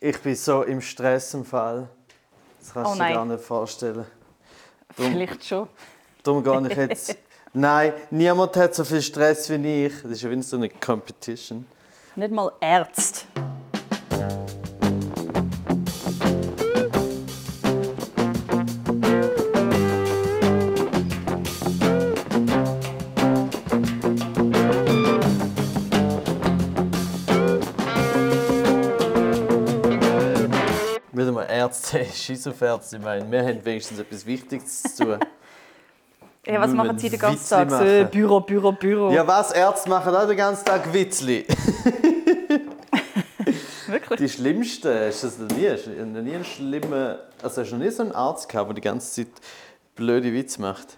Ich bin so im Stress im Fall. Das kannst Oh du dir gar nicht vorstellen. Drum- Vielleicht schon. Darum gehe ich jetzt. Nein, niemand hat so viel Stress wie ich. Das ist ja wie so eine Competition. Nicht mal Ärzte. Scheiß auf Ärzte. Ich meine, wir haben wenigstens etwas Wichtiges zu tun. Ja, was machen Sie den ganzen Tag? So, machen. äh, Büro, Büro, Büro. Ja, was? Ärzte machen auch den ganzen Tag Witzli. Wirklich? Die schlimmsten, du das noch nie? Noch nie einen schlimmen. Also hast du noch nie so einen Arzt gehabt, der die ganze Zeit blöde Witze macht?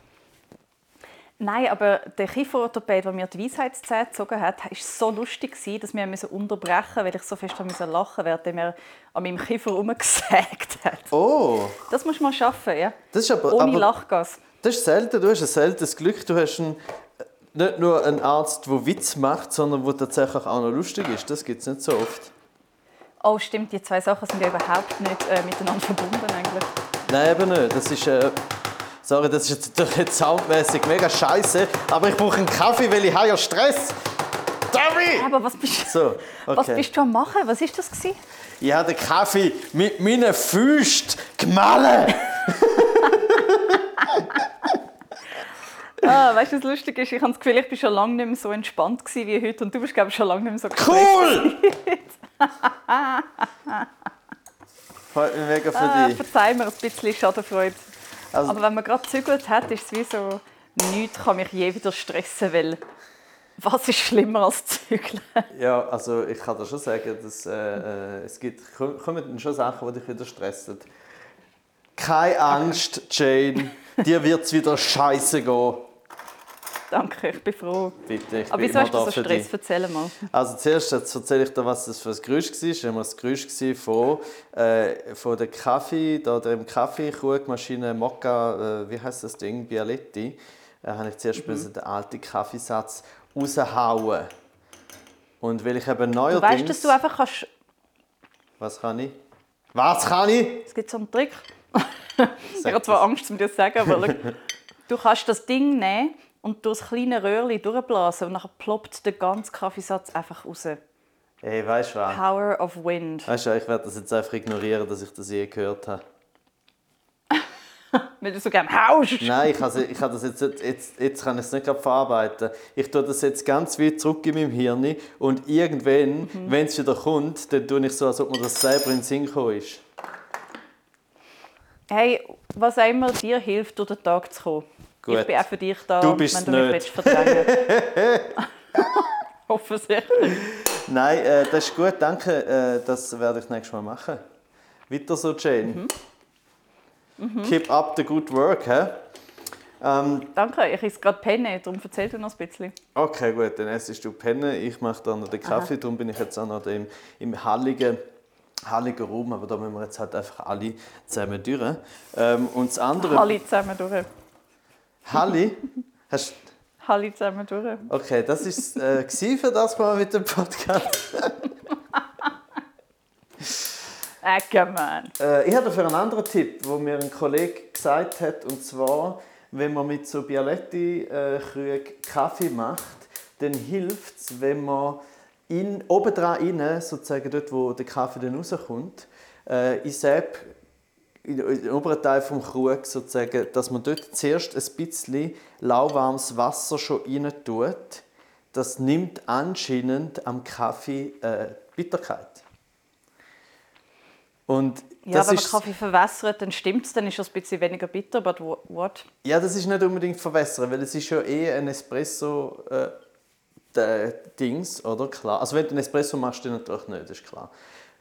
Nein, aber der Kieferorthopäd, der mir die Weisheitszähne gezogen hat, war so lustig, dass wir müssen unterbrechen mussten, weil ich so fest musste lachen während er an meinem Kiefer rumgesägt hat. Oh, Das musst du mal schaffen, ja? das ist aber. Ohne aber Lachgas. das ist selten. Du hast ein seltenes Glück. Du hast einen, nicht nur einen Arzt, der Witz macht, sondern der tatsächlich auch noch lustig ist. Das gibt es nicht so oft. Oh, stimmt, die zwei Sachen sind ja überhaupt nicht äh, miteinander verbunden eigentlich. Nein, eben nicht. Das ist. Äh, sorry, das ist jetzt jetzt soundmäßig mega scheiße, aber ich brauche einen Kaffee, weil ich habe ja Stress. Tommy! Aber was bist, So, okay. was bist du am machen? Was ist das gewesen? Ich habe den Kaffee mit meinen Füßen gemahlen. Ah, weißt du, was lustig ist? Ich habe das Gefühl, ich bin schon lange nicht mehr so entspannt wie heute und du bist glaube ich schon lange nicht mehr so. Cool! Freut mich mega für Ah, dich. verzeih mir ein bisschen Schadenfreude. Also- Aber wenn man gerade gezügelt hat, ist es wie so, nichts kann mich je wieder stressen, weil was ist schlimmer als zügeln? Ja, also ich kann dir schon sagen, dass äh, äh, es gibt kommen schon Sachen, die dich wieder stressen. Keine Angst, Jane. Dir wird es wieder scheiße gehen. Danke, ich bin froh. Bitte, ich Aber wieso hast du so Stress? dich. Erzähl mal. Also zuerst erzähle ich dir, was das für ein Geräusch war. Das war das Geräusch von, äh, von der Kaffee, da dem Kaffeekrugmaschine Mokka, äh, wie heißt das Ding, Bialetti. Da habe ich zuerst mhm. den alten Kaffeesatz raushauen. Und weil ich eben Du neuerdings... weißt, dass du einfach kannst. Was kann ich? Was kann ich? Es gibt so einen Trick. ich habe zwar Angst, um dir zu sagen, aber du kannst das Ding nehmen und durch das kleine Röhrchen durchblasen und dann ploppt der ganze Kaffeesatz einfach raus. Ey, weißt du was? Power of Wind. Weißt du, ich werde das jetzt einfach ignorieren, dass ich das je gehört habe. Wenn du so gerne haust. Nein, ich, habe, ich habe das jetzt, jetzt, jetzt kann ich es nicht verarbeiten. Ich tue das jetzt ganz weit zurück in meinem Hirn und irgendwann, wenn es wieder kommt, dann tue ich so, als ob mir das selber in den Sinn gekommen ist. Hey, was immer dir hilft, durch den Tag zu kommen. Gut. Ich bin auch für dich da, Du bist wenn du mich nicht. willst verdrängen Offensichtlich. Nein, äh, das ist gut, danke. Äh, das werde ich nächstes Mal machen. Weiter so, Jane. Keep up the good work. He? Ähm, Danke, ich esse gerade Penne, darum erzähl du noch ein bisschen. okay, gut, dann essst du Penne, ich mache dann noch den Kaffee, darum bin ich jetzt auch noch im, im halligen, halligen Raum, aber da müssen wir jetzt halt einfach alle zusammen durch. Ähm, und das andere... Alle zusammen durch. Halli? Hast, Alle zusammen durch. okay, das ist äh, gsi für das Mal mit dem Podcast. Ecke, man. Äh, ich habe dafür einen anderen Tipp, wo mir ein Kollege gesagt hat, und zwar, wenn man mit so Bialetti äh, Kaffee macht, dann hilft es, wenn man in, obendran rein, sozusagen dort, wo der Kaffee dann rauskommt, äh, in Sepp, den oberen Teil vom Krug sozusagen, dass man dort zuerst ein bisschen lauwarmes Wasser schon rein tut. Das nimmt anscheinend am Kaffee äh, Bitterkeit. Und Ja, das wenn man Kaffee verwässert, dann stimmt es, dann ist es ein bisschen weniger bitter, but wha- what? Ja, das ist nicht unbedingt verwässern, weil es ist ja eh ein Espresso äh, oder? Klar. Also wenn du einen Espresso machst, dann natürlich nicht, ist klar.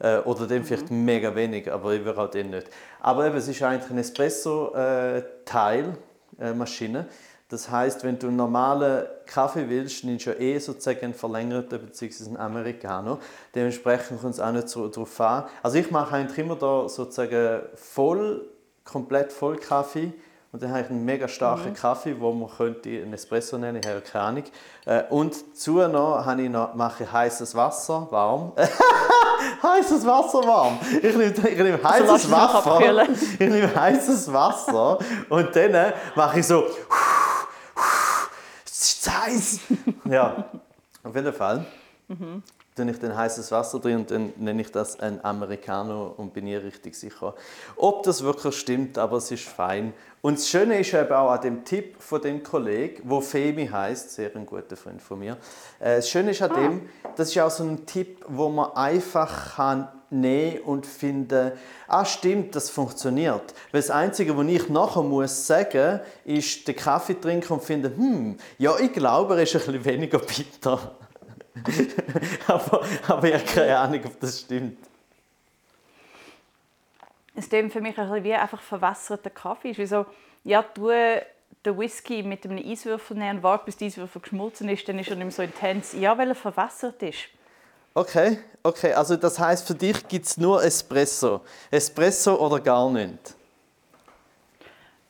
Äh, oder dann vielleicht mega wenig, aber ich auch den nicht. Aber eben, es ist eigentlich ein Espresso-Teil, äh, Maschine. Das heißt, wenn du einen normalen Kaffee willst, nimmst du ja eh sozusagen einen verlängerten bzw. einen Americano. Dementsprechend kommt es auch nicht so darauf an. Also ich mache eigentlich immer da sozusagen voll, komplett voll Kaffee Und dann habe ich einen mega starken Kaffee, wo man könnte einen Espresso nennen, ich habe keine Ahnung. Äh, und dazu noch, habe ich noch mache ich heißes Wasser warm. heißes Wasser warm. Ich nehme, ich nehme Also heißes es noch Wasser. Ich nehme heißes Wasser und dann mache ich so. Es ist zu heiß. Ja, auf jeden Fall. Dann ich dann heißes Wasser drin und dann nenne ich das ein Americano und bin nie richtig sicher, ob das wirklich stimmt, aber es ist fein. Und das Schöne ist eben auch an dem Tipp von dem Kollegen, wo Femi heißt, sehr ein guter Freund von mir. Äh, Das Schöne ist an dem, das ist auch so ein Tipp, wo man einfach kann nehmen und finden, ah stimmt, das funktioniert. Weil das Einzige, was ich nachher muss sagen, ist den Kaffee trinken und finden, hm, ja, ich glaube, er ist ein bisschen weniger bitter. aber, aber ich habe keine Ahnung, ob das stimmt. Es klingt für mich ein bisschen wie einfach verwässerter Kaffee. Es ist wie so, ja, du den Whisky mit einem Eiswürfel nehmen und warte, bis der Eiswürfel geschmolzen ist, dann ist er nicht mehr so intens. Ja, weil er verwässert ist. Okay, okay, also das heißt für dich gibt es nur Espresso. Espresso oder gar nicht?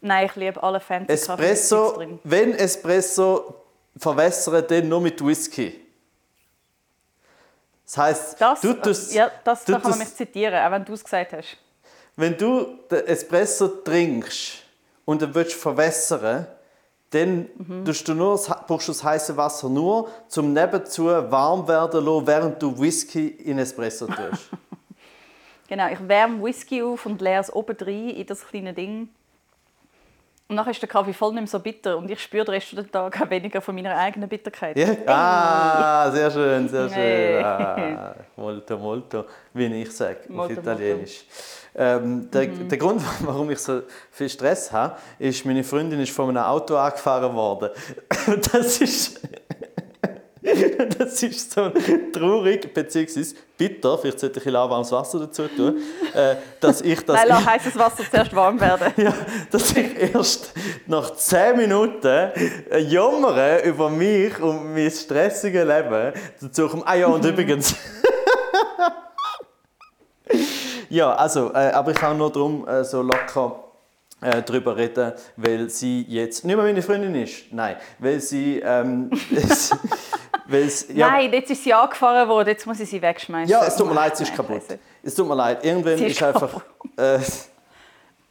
Nein, ich liebe alle fancy Kaffee Espresso, drin. wenn Espresso verwässern, dann nur mit Whisky. Das heißt, Das, du tust, ja, das du da kann man mich zitieren, auch wenn du es gesagt hast. wenn du den Espresso trinkst und den willst verwässern, dann Mhm. tust du nur, brauchst du das heiße Wasser nur zum nebenzu warm werden lassen, während du Whisky in Espresso tust. Genau, ich wärme Whisky auf und leere es oben rein in das kleine Ding. Und nachher ist der Kaffee voll nicht mehr so bitter und ich spüre den Rest des Tages weniger von meiner eigenen Bitterkeit. Ja? Ah, sehr schön, sehr schön. Hey. Ah, molto, molto, wie ich sage auf Molto, Mhm. Italienisch. Ähm, der, der Grund, warum ich so viel Stress habe, ist, meine Freundin ist von einem Auto angefahren worden. Das ist... Das ist so traurig, beziehungsweise bitter, vielleicht sollte ich ein lauwarmes Wasser dazu tun, äh, dass ich das... Nein, lass heißes Wasser zuerst warm werden. Ja, dass ich erst nach 10 Minuten äh, jammern über mich und mein stressiges Leben dazu komme. Ah ja, und übrigens. ja, also, äh, aber ich kann nur darum äh, so locker äh, darüber reden, weil sie jetzt nicht mehr meine Freundin ist. Nein, weil sie. Ähm, es, weil es, ja, Nein, jetzt ist sie angefahren worden, jetzt muss ich sie wegschmeißen. ja, es tut mir leid, sie ist kaputt. Scheiße. Es tut mir leid. Irgendwann Sie ist, ist einfach. Äh,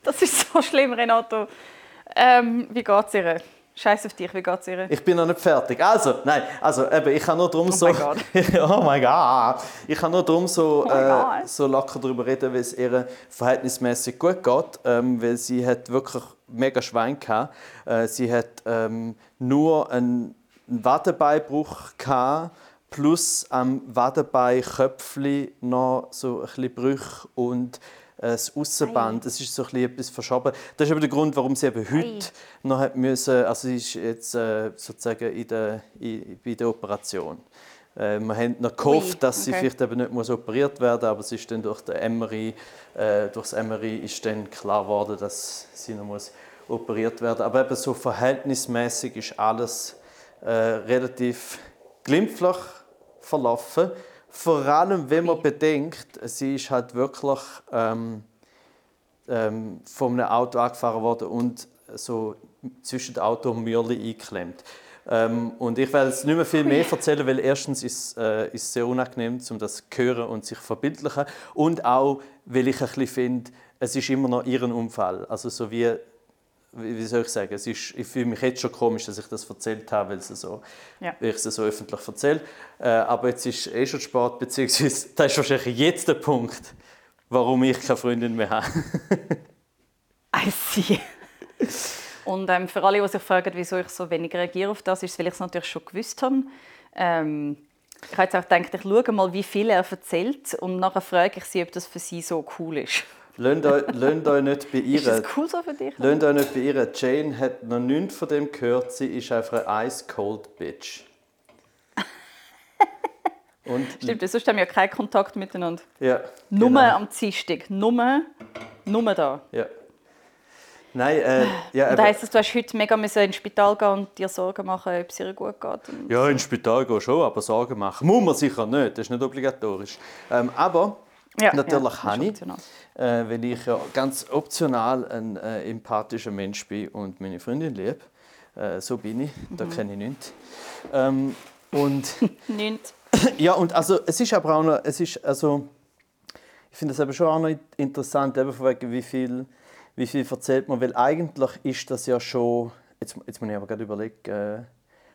Das ist so schlimm, Renato. Ähm, wie geht's ihr? Scheiß auf dich, wie geht's ihr? Ich bin noch nicht fertig. Also, nein, also eben, ich kann nur darum so. my God. oh mein Gott. Ich kann nur darum so, Oh äh, so locker darüber reden, weil es ihr verhältnismäßig gut geht, ähm, weil sie hat wirklich mega Schwein gehabt. Äh, sie hat ähm, nur einen Wadebeinbruch gehabt, plus am Wadebeinköpfli noch so ein bisschen Brüche und äh, das Aussenband. Es ist so ein bisschen etwas verschoben. Das ist aber der Grund, warum sie eben heute noch hat müssen, also sie ist jetzt äh, sozusagen in der, in, bei der Operation. Äh, wir haben noch gehofft, dass sie okay. vielleicht eben nicht muss operiert werden aber es ist dann durch, den MRI, äh, durch das MRI ist dann klar geworden, dass sie noch muss operiert werden Aber eben so verhältnismäßig ist alles äh, relativ glimpflich verlaufen. Vor allem, wenn man bedenkt, sie ist halt wirklich ähm, ähm, von einem Auto angefahren worden und so zwischen dem Auto und Mürli eingeklemmt. Ähm, und ich werde jetzt nicht mehr viel mehr erzählen, weil erstens ist äh, es sehr unangenehm, um das zu hören und sich zu verbildlichen. Und auch, weil ich ein bisschen finde, es ist immer noch ihren Unfall. Also so wie, wie soll ich sagen, es ist, ich fühle mich jetzt schon komisch, dass ich das erzählt habe, weil, es so, Ja. weil ich es so öffentlich erzähle. Äh, aber jetzt ist eh schon Sport, beziehungsweise das ist wahrscheinlich jetzt der Punkt, warum ich keine Freundin mehr habe. I see. Und ähm, für alle, die sich fragen, wieso ich so wenig reagiere auf das, ist es, weil ich es natürlich schon gewusst habe. Ähm, ich habe jetzt auch gedacht, ich schaue mal, wie viel er erzählt und nachher frage ich sie, ob das für sie so cool ist. Lasst euch, nicht Ist beirren. das cool so für dich? Lasst euch nicht beirren. Jane hat noch nichts von dem gehört. Sie ist einfach eine ice-cold Bitch. Und, Stimmt, sonst haben wir ja keinen Kontakt miteinander. ja, Nur genau. am Dienstag. Nur, nur da. Ja. Nein, äh, ja, Und das heisst, dass du hast heute mega müssen ins Spital gehen und dir Sorgen machen, ob es ihr gut geht. Ja, ins Spital gehen schon, aber Sorgen machen muss man sicher nicht. Das ist nicht obligatorisch. Ähm, aber Ja, Natürlich ja, habe ich, äh, weil ich ja ganz optional ein äh, empathischer Mensch bin und meine Freundin liebe. Äh, so bin ich, da Mhm. kenne ich nichts. Ähm, und Nicht. ja, und also es ist aber auch noch, es ist also, ich finde es aber schon auch noch interessant, eben von wegen, wie viel, wie viel erzählt man, weil eigentlich ist das ja schon, jetzt, jetzt muss ich aber gerade überlegen, äh,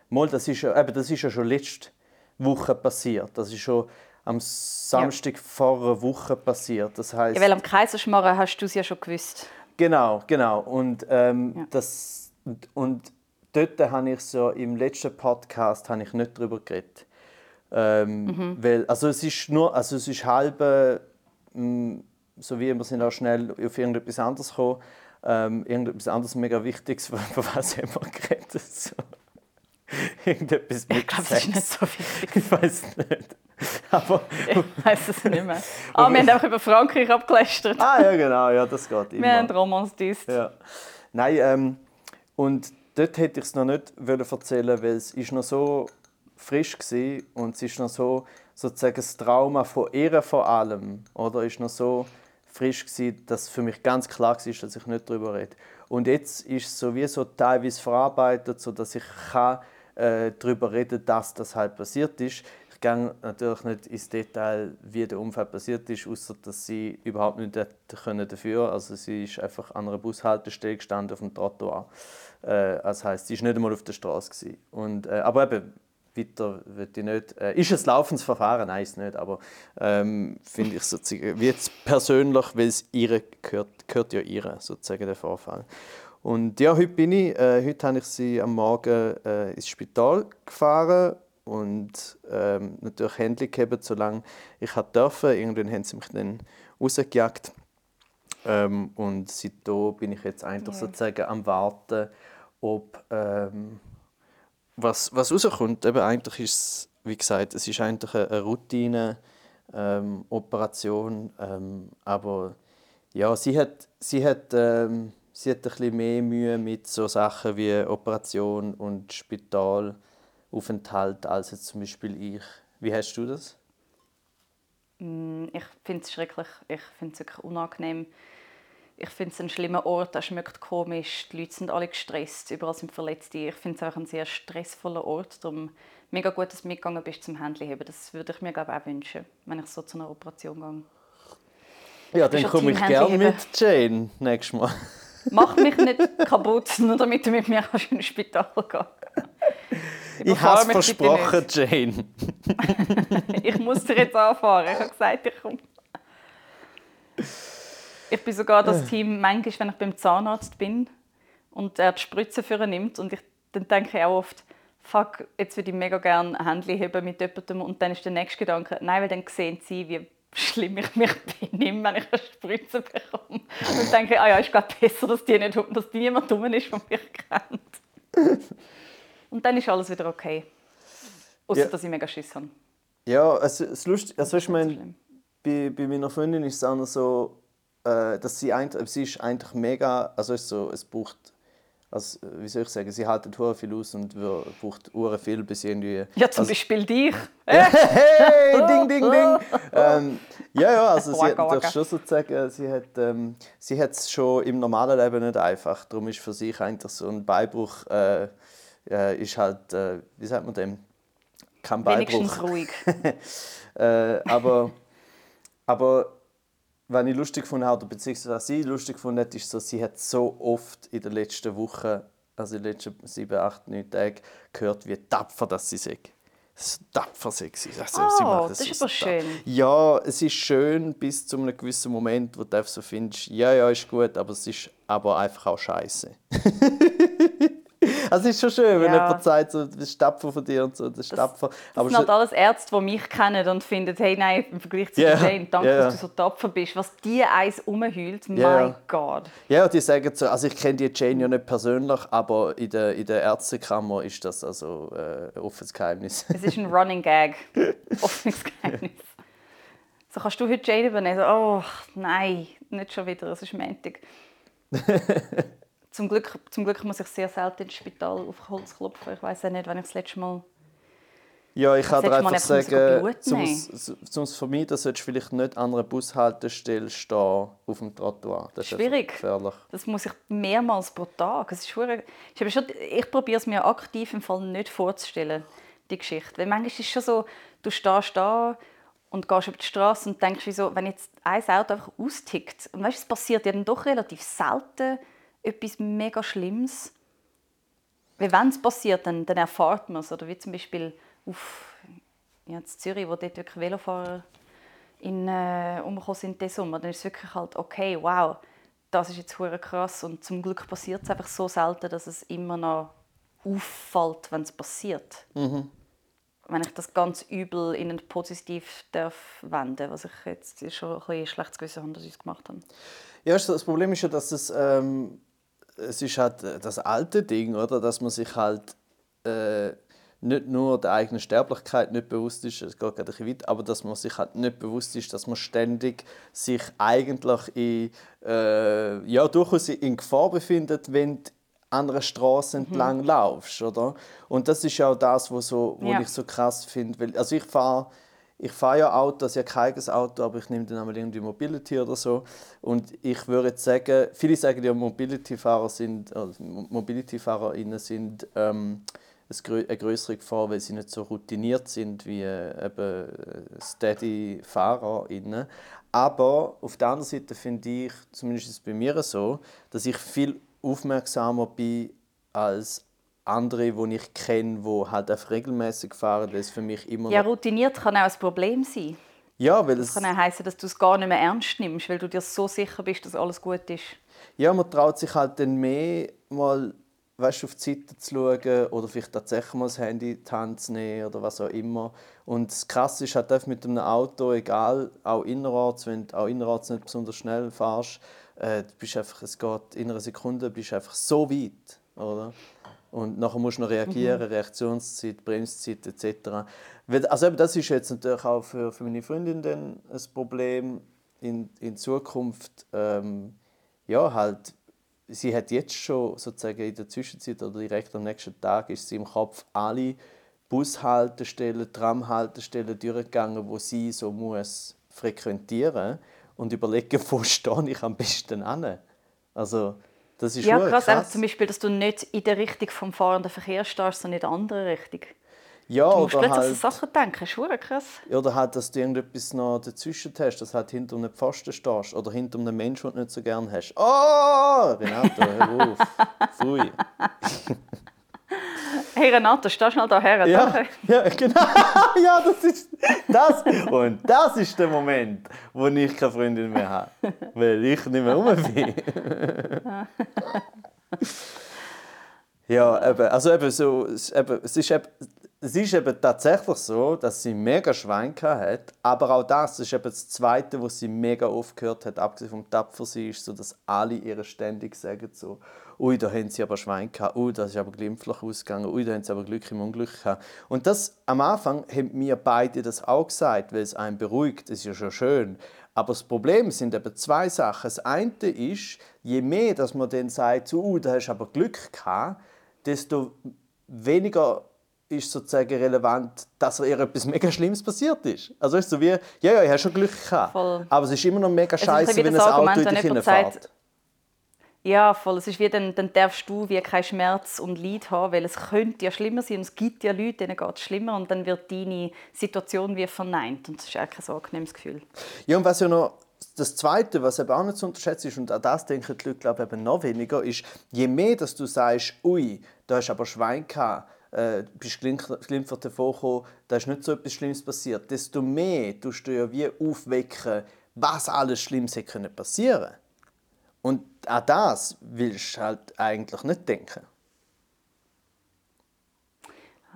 mal, das ist ja, eben, das ist ja schon letzte Woche passiert, das ist schon am Samstag vor einer Woche passiert, das heißt Ja, weil am Kaiserschmarrn hast du es ja schon gewusst. Genau, genau. Und, ähm, Ja. das, und, dort habe ich so im letzten Podcast habe ich nicht darüber geredet. Ähm, Mhm. weil, also es ist nur, also es ist halb, äh, mh, so wie wir sind auch schnell auf irgendetwas anderes gekommen. Ähm, irgendetwas anderes mega Wichtiges, von was haben wir geredet? So. Irgendetwas mit Ich glaube, ist nicht Sex. so wichtig. Ich weiß nicht. Aber, Ich weiß es nicht mehr. Ah, wir haben einfach über Frankreich abgelästert. ah ja, genau, ja, das geht immer. Wir haben Romans düst. Ja. Nein, ähm, und dort hätte ich es noch nicht wollen erzählen, weil es ist noch so frisch war und es ist noch so sozusagen das Trauma von ihr vor allem, oder ist noch so frisch gewesen, dass für mich ganz klar war, dass ich nicht darüber rede. Und jetzt ist es sowieso teilweise verarbeitet, so dass ich kann, äh, darüber reden, dass das halt passiert ist. Ich gehe natürlich nicht ins Detail, wie der Unfall passiert ist, außer dass sie überhaupt nicht können dafür. Also sie ist einfach an einer Bushaltestelle gestanden auf dem Trottoir. Äh, das heißt, sie ist nicht einmal auf der Straße. Und, äh, aber eben weiter wird ich nicht. Äh, ist ein laufendes Verfahren? Nein, ist nicht. Aber ähm, finde ich sozusagen, wie jetzt persönlich, weil es ihr gehört, gehört ja ihr sozusagen der Vorfall. Und ja, heute bin ich, äh, heute habe ich sie am Morgen äh, ins Spital gefahren und ähm, natürlich Händchen gehabt, solange ich hat dürfen. Irgendwann haben sie mich dann rausgejagt. Ähm, und seitdem bin ich jetzt eigentlich Ja. sozusagen am Warten, ob ähm, was, was rauskommt. Eben, eigentlich ist es, wie gesagt, es ist eigentlich eine Routine ähm, Operation, ähm, aber ja, sie hat, sie hat, ähm, sie hat ein bisschen mehr Mühe mit so Sachen wie Operation und Spitalaufenthalt als jetzt zum Beispiel ich. Wie hast du das? Mm, Ich finde es schrecklich. Ich finde es wirklich unangenehm. Ich finde es ein schlimmer Ort. Er schmeckt komisch. Die Leute sind alle gestresst. Überall sind Verletzte. Ich finde es einfach ein sehr stressvoller Ort. Darum mega gut, dass du mitgegangen bist zum Händchen heben. Das würde ich mir glaube auch wünschen, wenn ich so zu einer Operation gehe. Ja, dann komme ich gerne mit Jane nächstes Mal. Mach mich nicht kaputt, nur damit du mit mir kannst in ein Spital gehen kannst. Ich habe es versprochen, Jane. Ich muss dir jetzt anfahren. Ich habe gesagt, ich komme. Ich bin sogar das Team, manchmal, wenn ich beim Zahnarzt bin und er die Spritze für ihn nimmt und ich, dann denke ich auch oft, fuck, jetzt würde ich mega gerne ein Händchen haben mit jemandem und dann ist der nächste Gedanke, nein, weil dann sehen sie, wie schlimm ich mich benehme, wenn ich eine Spritze bekomme. Und denke ah ja, ist glaube besser, dass die, nicht, dass die niemand dumm ist, der mich kennt. Und dann ist alles wieder okay. Außer, Ja. dass ich mega Schiss habe. Ja, also, das Lustige, also ich meine, bei, bei meiner Freundin ist es auch noch so, äh, dass sie eigentlich, sie ist eigentlich mega, also es ist so, es braucht, also, wie soll ich sagen, sie hält hure viel aus und wir, braucht hure viel, bis sie irgendwie... Ja, zum also, Beispiel dich. Hey, ding, ding, ding. ähm, ja, ja, also sie hat natürlich schon sozusagen, sie hat ähm, sie es schon im normalen Leben nicht einfach. Darum ist für sich eigentlich so ein Beinbruch äh, äh, ist halt, äh, wie sagt man dem? Kein Beinbruch. Wenigstens ruhig. Äh, aber, aber was ich lustig gefunden habe, beziehungsweise was sie lustig gefunden hat, ist so, sie hat so oft in den letzten Wochen, also in den letzten sieben, acht, neun Tagen, gehört, wie tapfer das sie sei. So tapfer sie. Also, sie Oh, macht das so ist aber schön. Ja, es ist schön bis zu einem gewissen Moment, wo du einfach so findest, ja, ja, ist gut, aber es ist aber einfach auch scheiße. es ist schon schön, wenn Ja. jemand sagt, so, das ist tapfer von dir und so, das ist tapfer. Das aber sind halt alles Ärzte, die mich kennen und finden, hey, nein, im Vergleich zu Ja, Jane, danke, ja. dass du so tapfer bist. Was die eins umheult, mein Ja. Gott. Ja, die sagen so, also ich kenne die Jane ja nicht persönlich, aber in der, in der Ärztekammer ist das also äh, ein offenes Geheimnis. Es ist ein Running Gag. Offenes Geheimnis. So kannst du heute Jane übernehmen. So, oh, nein, nicht schon wieder, es ist Montag. zum, Glück, zum Glück muss ich sehr selten ins Spital auf Holz klopfen. Ich weiß auch nicht, wann ich das letzte Mal Ja, ich kann dir du einfach sagen, zum es- vermeiden, solltest du vielleicht nicht an einer Bushaltestelle stehen auf dem Trottoir. Das ist einfach Schwierig. gefährlich. Das muss ich mehrmals pro Tag. Es ist hure- ich, schon, ich probiere es mir aktiv im Fall nicht vorzustellen, die Geschichte. Weil manchmal ist es schon so, du stehst da und gehst über die Straße und denkst, wieso, wenn jetzt ein Auto einfach austickt. Und weißt, es passiert ja dann doch relativ selten etwas mega Schlimmes. Weil wenn es passiert, dann, dann erfahrt man es. Oder wie zum Beispiel auf ja, in Zürich, wo dort wirklich Velofahrer in, äh, umgekommen sind diesen Sommer, dann ist es wirklich halt, okay, wow, das ist jetzt hure krass. Und zum Glück passiert es einfach so selten, dass es immer noch auffällt, wenn es passiert. Wenn ich das ganz übel in ein Positiv darf wenden, was ich jetzt schon ein bisschen schlechtes Gewissen habe, dass ich es gemacht habe. Ja, das Problem ist ja, dass es, ähm, es ist halt äh, das alte Ding, oder? Dass man sich halt äh, nicht nur der eigenen Sterblichkeit nicht bewusst ist, es geht gerade ein bisschen weit, aber dass man sich halt nicht bewusst ist, dass man ständig sich eigentlich in, äh, ja, durchaus in Gefahr befindet, wenn du an einer Straße Mhm. entlang laufst, oder? Und das ist ja auch das, was so, wo Ja. ich so krass finde, also ich fahre ich fahre ja Auto, also ich habe kein eigenes Auto, aber ich nehme dann einmal irgendwie Mobility oder so. Und ich würde jetzt sagen, viele sagen ja, Mobility-Fahrer sind, also Mobility-FahrerInnen sind ähm, eine grö- eine größere Gefahr, weil sie nicht so routiniert sind wie äh, eben äh, Steady-FahrerInnen. Aber auf der anderen Seite finde ich, zumindest bei mir so, dass ich viel aufmerksamer bin als andere, die ich kenne, die halt einfach regelmäßig fahren, weil es für mich immer Ja, routiniert kann auch ein Problem sein. ja, weil Das es, kann auch heißen, dass du es gar nicht mehr ernst nimmst, weil du dir so sicher bist, dass alles gut ist. ja, man traut sich halt dann mehr mal weißt, auf die Seite zu schauen oder vielleicht tatsächlich mal das Handy in die Hand zu nehmen oder was auch immer. Und das Krasse ist halt einfach mit einem Auto, egal, auch innerorts, wenn du auch innerorts nicht besonders schnell fährst, äh, du bist einfach, es geht in einer Sekunde bist einfach so weit, oder? Und nachher musst du noch reagieren, Reaktionszeit, Bremszeit etc. Also eben, das ist jetzt natürlich auch für, für meine Freundin dann ein Problem in, in Zukunft. Ähm, ja, halt, sie hat jetzt schon sozusagen in der Zwischenzeit oder direkt am nächsten Tag ist sie im Kopf alle Bushaltestellen, Tramhaltestellen durchgegangen, wo sie so muss frequentieren und überlegen, wo stehe ich am besten an. Also das ist Ja, schon krass. Einfach zum Beispiel, dass du nicht in der Richtung vom fahrenden Verkehr stehst, sondern in der anderen Richtung. Ja, Du musst oder plötzlich halt, an Sachen denken. Das ist krass. oder halt, dass du irgendetwas noch dazwischen hast, dass du halt hinter einem Pfosten stehst oder hinter einem Menschen, den du nicht so gerne hast. Oh, Renato, hör auf. Pfui. Hey Renato, steh schnell da her. Ja, Danke. ja, genau. ja, das ist das. Und das ist der Moment, wo ich keine Freundin mehr habe. Weil ich nicht mehr rum bin. ja, eben, also eben so, es, eben, es, ist eben, es ist eben tatsächlich so, dass sie mega Schwein hat, aber auch das ist eben das Zweite, was sie mega oft gehört hat, abgesehen vom Tapfersein, ist so, dass alle ihr ständig sagen so, ui, da haben sie aber Schwein gehabt, ui, das ist aber glimpflich ausgegangen, ui, da haben sie aber Glück im Unglück gehabt. Und das, am Anfang haben mir beide das auch gesagt, weil es einen beruhigt, das ist ja schon schön. Aber das Problem sind eben zwei Sachen. Das eine ist, je mehr, dass man dann sagt, ui, da hast du aber Glück gehabt, desto weniger ist sozusagen relevant, dass ihr etwas mega Schlimmes passiert ist. Also ist so wie, ja, ja, ich habe schon Glück gehabt. Voll. Aber es ist immer noch mega scheiße, wenn ein Auto in dich hineinfährt. Ja, voll. Es ist wie, dann, dann darfst du wie keinen Schmerz und Leid haben, weil es könnte ja schlimmer sein und es gibt ja Leute, denen geht es schlimmer und dann wird deine Situation wie verneint und das ist auch kein angenehmes Gefühl. Ja, und was ja noch das Zweite, was eben auch nicht zu unterschätzen ist, und an das denken die Leute glaube ich, eben noch weniger, ist, je mehr dass du sagst, ui, da hast aber Schwein gehabt, äh, bist glimpfert hervorgekommen, da ist nicht so etwas Schlimmes passiert, desto mehr tust du ja wie aufwecken, was alles Schlimmes hätte können passieren Und an das willst du halt eigentlich nicht denken.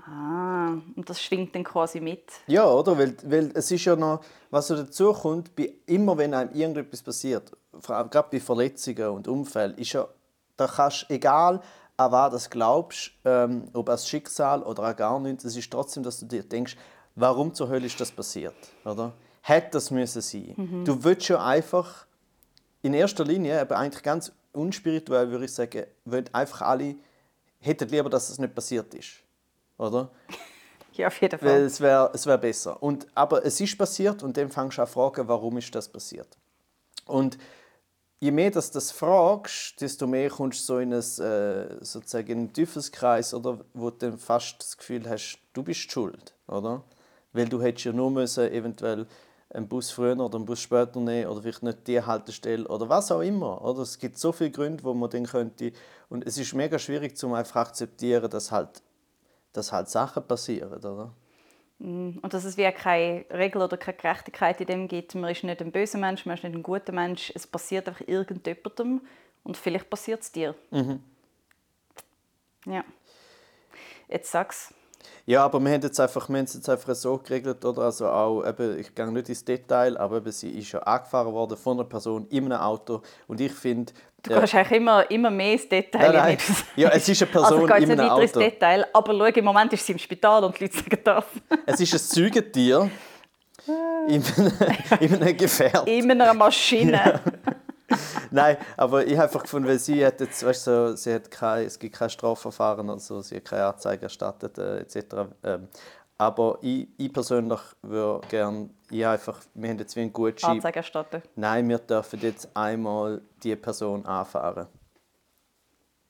Ah, und das schwingt dann quasi mit. Ja, oder? Weil, weil es ist ja noch, was so dazu kommt, bei, immer wenn einem irgendetwas passiert, gerade bei Verletzungen und Unfällen, ist ja, da kannst du, egal an was das glaubst, ähm, ob als Schicksal oder an gar nichts, es ist trotzdem, dass du dir denkst, warum zur Hölle ist das passiert, oder? Hätte das müssen sein. Du willst ja einfach, in erster Linie, aber eigentlich ganz unspirituell würde ich sagen, wollen einfach alle, hätten lieber, dass es nicht passiert ist, oder? Ja, auf jeden Fall. Weil es wäre es wär besser. Und, aber es ist passiert und dann fängst du an zu fragen, warum ist das passiert. Und je mehr dass du das fragst, desto mehr kommst du so in einen, äh, sozusagen in einen Teufelskreis, oder, wo du dann fast das Gefühl hast, du bist schuld. Oder? Weil du hättest ja nur müssen, eventuell einen Bus früher oder einen Bus später nehmen oder vielleicht nicht die Haltestelle oder was auch immer. Oder? Es gibt so viele Gründe, wo man dann könnte... Und es ist mega schwierig, zum einfach akzeptieren, dass halt, dass halt Sachen passieren, oder? Und dass es wie keine Regel oder keine Gerechtigkeit in dem gibt. Man ist nicht ein böser Mensch, man ist nicht ein guter Mensch. Es passiert einfach irgendjemandem und vielleicht passiert es dir. Mhm. Ja. Jetzt sag's. Ja, aber wir haben jetzt einfach, wir haben es jetzt einfach so geregelt, oder? Also auch, eben, ich gehe nicht ins Detail, aber eben, sie ist ja angefahren worden von einer Person in einem Auto und ich finde... Du gehst eigentlich immer, immer mehr ins Detail. Nein, nein. Ja, es ist eine Person also, ich in nicht einem weiter ins Auto. Detail, aber schau, im Moment ist sie im Spital und die Leute sagen das. Es ist ein Säugetier in einem, in einem Gefährt. in einer Maschine. Nein, aber ich habe einfach gefunden, weil sie hat jetzt, weißt du, so, sie hat kein, es gibt kein Strafverfahren, also sie hat keine Anzeige erstattet äh, etc. Ähm, aber ich, ich persönlich würde gerne, ich einfach, wir haben jetzt wie einen Gutschein. Anzeige erstatten. Nein, wir dürfen jetzt einmal die Person anfahren.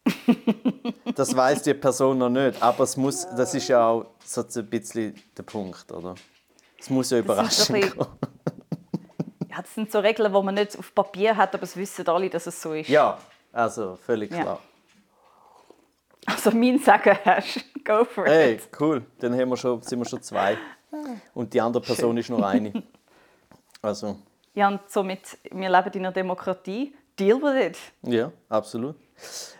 das weiß die Person noch nicht, aber es muss, das ist ja auch so ein bisschen der Punkt, oder? Es muss ja so ein überraschend kommen. Ja, das sind so Regeln, die man nicht auf Papier hat, aber es wissen alle, dass es so ist. Ja, also völlig Ja. klar. Also mein Sagen hast, go for Hey, it. cool. Dann haben wir schon, sind wir schon zwei. Und die andere Person ist nur eine. Also, Ja, und somit, wir leben in einer Demokratie. Deal with it. ja, absolut.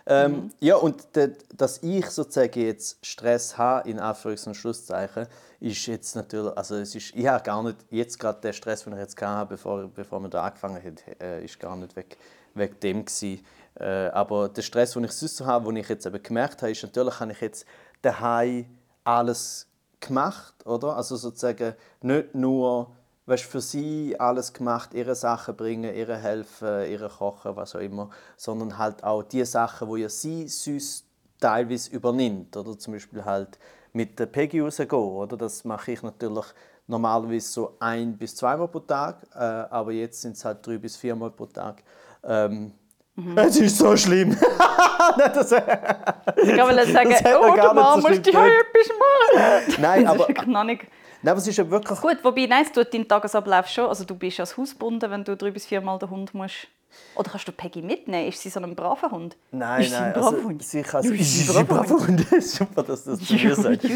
Ähm, Ja, und dass ich sozusagen jetzt Stress habe, in Anführungs- und Schlusszeichen, ist jetzt natürlich, also es ist, ich habe gar nicht, jetzt gerade der Stress, den ich jetzt hatte, bevor, bevor wir da angefangen haben, äh, ist gar nicht weg, wegen dem gewesen. Äh, aber der Stress, den ich sonst so habe, den ich jetzt eben gemerkt habe, ist natürlich, habe ich jetzt daheim alles gemacht, oder? Also sozusagen nicht nur weißt, für sie alles gemacht, ihre Sachen bringen, ihre helfen, ihre kochen, was auch immer, sondern halt auch die Sachen, wo ja sie sonst teilweise übernimmt, oder zum Beispiel halt mit der Peggy rausgehen, oder? Das mache ich natürlich normalerweise so ein bis zweimal pro Tag, äh, aber jetzt sind es halt drei bis viermal pro Tag. Ähm, Es ist so schlimm. das, Ich kann sagen, Das hat oh, man der gar nicht Mann so muss schlimm die gedacht. etwas machen. Nein, Das aber, nein, aber es ist ja wirklich... Gut, wobei, nein, es tut deinen Tagesablauf schon. Also du bist als Haus gebunden, wenn du drei bis viermal den Hund musst. Oder kannst du Peggy mitnehmen? Ist sie so ein braver Hund? Nein, ist sie ein nein, braver also, Hund? sie kann ist sie ein braver Hund. Super, dass du das zu mir sagst.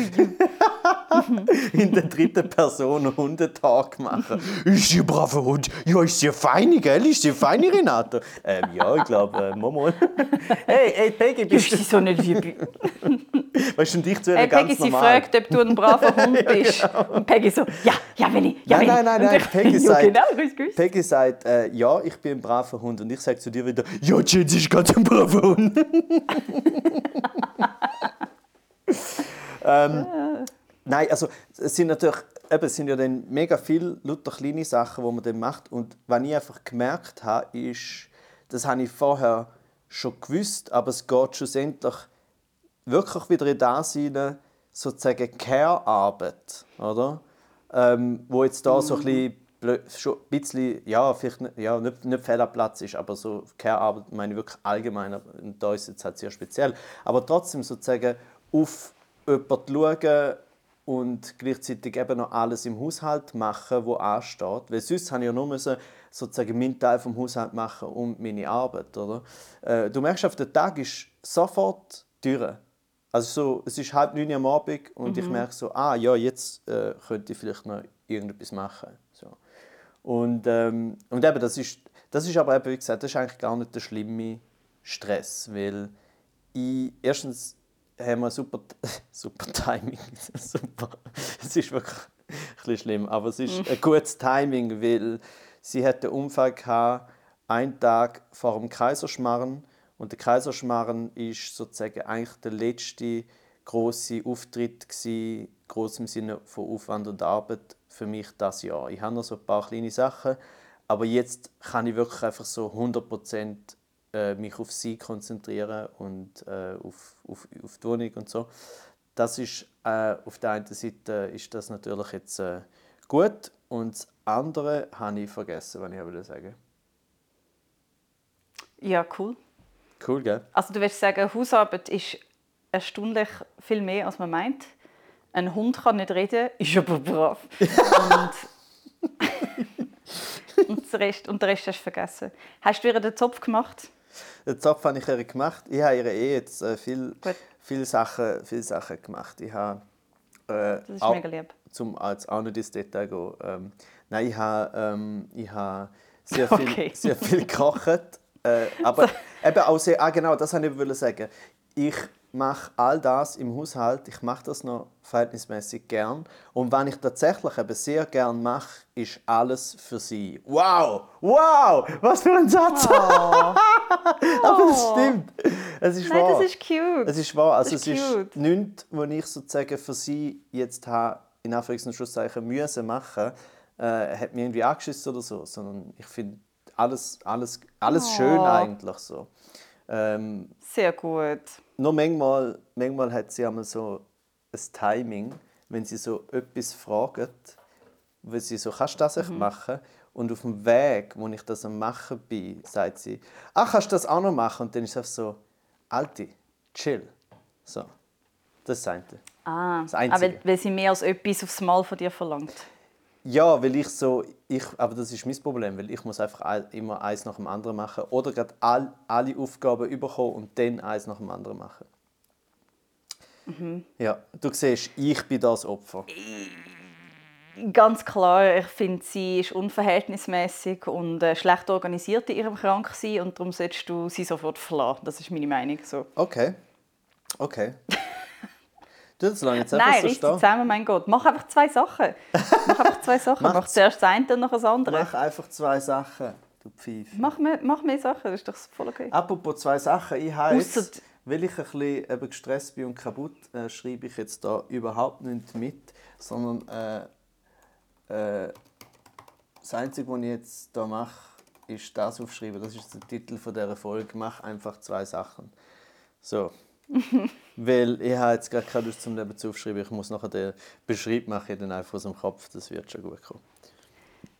In der dritten Person Hundetalk machen. Ist sie ein braver Hund? Ja, ist sie eine feine, gell? Ist sie eine feine, Renato? Ähm, ja, ich glaube, äh, Mama. Hey, hey, Peggy, Ist bist sie so nicht du... Weißt du, und ich zu ihr Hey, ganz Peggy, sie normal. fragt, ob du ein braver Hund bist. Und Peggy so, ja, ja, will ich, ja, Nein, will nein, nein, nein. Peggy ja, sagt, genau, grüß, grüß. Peggy sagt äh, ja, ich bin ein braver Hund. Und ich sage zu dir wieder, ja, Jens ist ganz ein braver Hund. ähm, nein, also es sind natürlich, eben, es sind ja dann mega viele lauter kleine Sachen, die man dann macht. Und was ich einfach gemerkt habe, ist, das habe ich vorher schon gewusst, aber es geht schlussendlich wirklich wieder in das hinein, sozusagen Care-Arbeit, oder? Ähm, wo jetzt da so ein bisschen, blö- schon ein bisschen, ja, vielleicht nicht, ja, nicht, nicht fehl am Platz ist, aber so Care-Arbeit meine ich wirklich allgemein, aber da ist es jetzt halt sehr speziell. Aber trotzdem sozusagen auf jemanden schauen und gleichzeitig eben noch alles im Haushalt machen, wo ansteht. Weil sonst habe ich ja nur müssen, sozusagen meinen Teil vom Haushalt machen und meine Arbeit, oder? Äh, du merkst, auf den Tag ist sofort durch. Also so, es ist halb neun am Abend und ich merke so, ah ja, jetzt äh, könnte ich vielleicht noch irgendetwas machen. So. Und, ähm, und eben, das ist, das ist aber eben, wie gesagt, das ist eigentlich gar nicht der schlimme Stress, weil ich, erstens haben wir super, super Timing, super, es ist wirklich ein bisschen schlimm, aber es ist ein gutes Timing, weil sie hatte einen Unfall gehabt, einen Tag vor dem Kaiserschmarrn. Und der Kaiserschmarrn ist sozusagen eigentlich der letzte große Auftritt gsi, groß im Sinne von Aufwand und Arbeit für mich das Jahr. Ich habe noch so ein paar kleine Sachen, aber jetzt kann ich wirklich einfach so 100% äh, mich auf sie konzentrieren und äh, auf, auf, auf die Wohnung und so. das ist äh, auf der einen Seite ist das natürlich jetzt äh, gut und das andere habe ich vergessen, was ich würde sagen. Ja, cool. Cool, gell? Also du willst sagen, Hausarbeit ist erstaunlich viel mehr, als man meint. Ein Hund kann nicht reden, ist aber brav. und, und, den Rest, und den Rest hast du vergessen. Hast du ihr den Zopf gemacht? Den Zopf habe ich ihr gemacht. Ich habe ihr eh jetzt äh, viel, viele, Sachen, viele Sachen gemacht. Ich habe, äh, das ist auch, mega lieb. Zum als auch nicht ins Detail gehen. Ähm, nein, ich habe, ähm, ich habe sehr viel, okay. sehr viel gekocht. Äh, aber eben auch sehr, ah, genau, das wollte ich sagen. Ich mache all das im Haushalt, ich mache das noch verhältnismäßig gern. Und was ich tatsächlich eben sehr gern mache, ist alles für sie. Wow! Wow! Was für ein Satz! Oh. Aber es stimmt. Es ist Nein, wahr. das ist cute. Es ist wahr. Also ist es cute. ist nichts, was ich sozusagen für sie jetzt habe, in Anführungs- und Schlusszeichen müssen machen, äh, hat mir irgendwie angeschissen oder so, sondern ich finde alles, alles, alles oh. schön eigentlich so. Ähm, Sehr gut. Nur manchmal, manchmal hat sie einmal so ein Timing, wenn sie so etwas fragt, weil sie so, kannst du das mhm. machen? Und auf dem Weg, wo ich das am machen bin, sagt sie, ach, kannst du das auch noch machen? Und dann ist es so, Alte, chill. So, das ist das eine. Ah, das Einzige. weil, weil sie mehr als etwas aufs Mal von dir verlangt. Ja, weil ich so, ich, aber das ist mein Problem, weil ich muss einfach immer eins nach dem anderen machen oder gerade all, alle Aufgaben überkommen und dann eins nach dem anderen machen. Mhm. Ja, du siehst, ich bin das Opfer. Ganz klar, ich finde, sie ist unverhältnismäßig und äh, schlecht organisiert in ihrem Kranksein und darum solltest du sie sofort verlassen. Das ist meine Meinung. So. Okay. Okay. Das lange jetzt Nein, so stehen. zusammen, mein Gott. Mach einfach zwei Sachen. Mach einfach zwei Sachen. mach zuerst das eine, dann noch das andere. Mach einfach zwei Sachen, du Pfeif. Mach mehr, mach mehr Sachen, das ist doch voll okay. Apropos zwei Sachen. Ich habe jetzt, weil ich ein bisschen gestresst bin und kaputt, äh, schreibe ich jetzt da überhaupt nicht mit, sondern äh, äh, das Einzige, was ich jetzt hier mache, ist das aufschreiben. Das ist der Titel dieser Folge. Mach einfach zwei Sachen. So. Weil ich habe jetzt gerade keine Lust zum Leben zu aufschreiben. Ich muss nachher den Beschreib machen, dann einfach aus dem Kopf. Das wird schon gut kommen.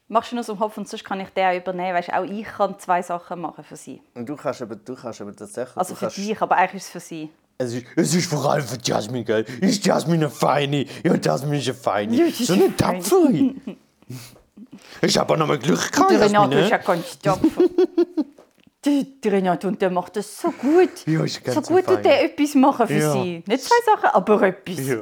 Machst du nur aus dem Kopf und sonst kann ich den auch übernehmen. Weißt, auch ich kann zwei Sachen machen für sie. Und du kannst aber, du kannst aber tatsächlich... Also für kannst... dich, aber eigentlich ist es für sie. Es ist, es ist vor allem für Jasmine, gell? Ist Jasmine eine Feine? Ja, Jasmine ist eine Feine. Ja, so eine Tapfere. ich habe aber noch mal Glück gehabt, Der Renato ist ja ganz tapfer. Der Renato, und der macht das so gut. Ja, ist ganz so gut, dass der etwas machen für ja. sie. Nicht zwei Sachen, aber etwas. Ja.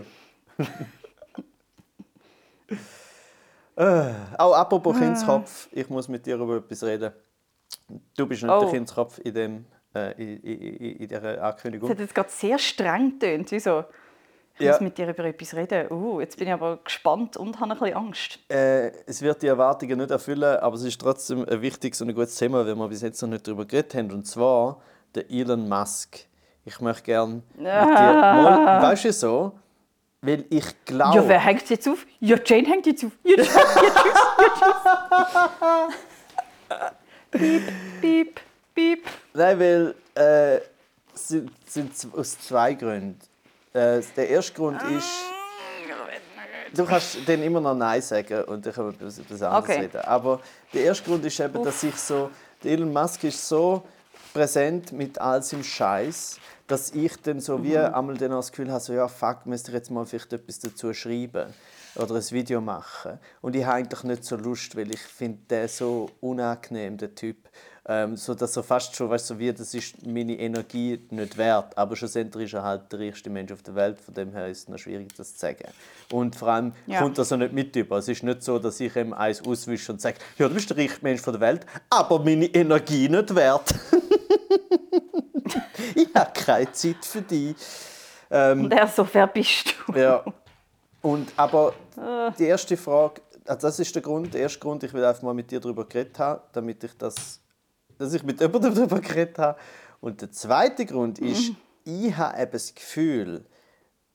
äh, auch apropos ah. Kindskopf, ich muss mit dir über etwas reden. Du bist nicht oh. der Kindskopf in, dem, äh, in, in, in dieser Ankündigung. Das hat jetzt gerade sehr streng getönt. Wieso? Ich ja. muss mit dir über etwas reden. Uh, jetzt bin ich aber gespannt und habe ein bisschen Angst. Äh, es wird die Erwartungen nicht erfüllen, aber es ist trotzdem ein wichtiges und ein gutes Thema, wenn wir bis jetzt noch nicht darüber geredet haben. Und zwar der Elon Musk. Ich möchte gerne mit dir mal, weißt du so, weil ich glaube... Ja, wer hängt jetzt auf? Ja, Jane hängt jetzt auf. Ja, tschüss, ja, tschüss. piep, piep, piep. Nein, weil äh, es sind, sind aus zwei Gründen. Äh, der erste Grund ist, du kannst dann immer noch Nein sagen und dann können wir über etwas anderes okay. reden. Aber der erste Grund ist eben, Uff. dass ich so, Elon Musk ist so präsent mit all seinem Scheiß, dass ich dann so mhm. wie einmal dann das Gefühl habe, so, ja fuck, müsste ich jetzt mal vielleicht etwas dazu schreiben oder ein Video machen. Und ich habe eigentlich nicht so Lust, weil ich finde den so unangenehm, der Typ. Ähm, so dass er fast schon, weißt so wie, das ist meine Energie nicht wert. Aber schlussendlich ist er halt der reichste Mensch auf der Welt, von dem her ist es noch schwierig, das zu sagen. Und vor allem ja. kommt das so nicht mit über. Es ist nicht so, dass ich ihm eins auswische und sage, ja, du bist der reichste Mensch der Welt, aber meine Energie nicht wert. ich habe keine Zeit für dich. Ähm, und er so, wer bist du? Ja. Und, aber ah. die erste Frage, also das ist der Grund, der erste Grund, ich will einfach mal mit dir darüber geredet haben, damit ich das dass ich mit jemandem darüber geredet habe. Und der zweite Grund ist, mhm. ich habe eben das Gefühl,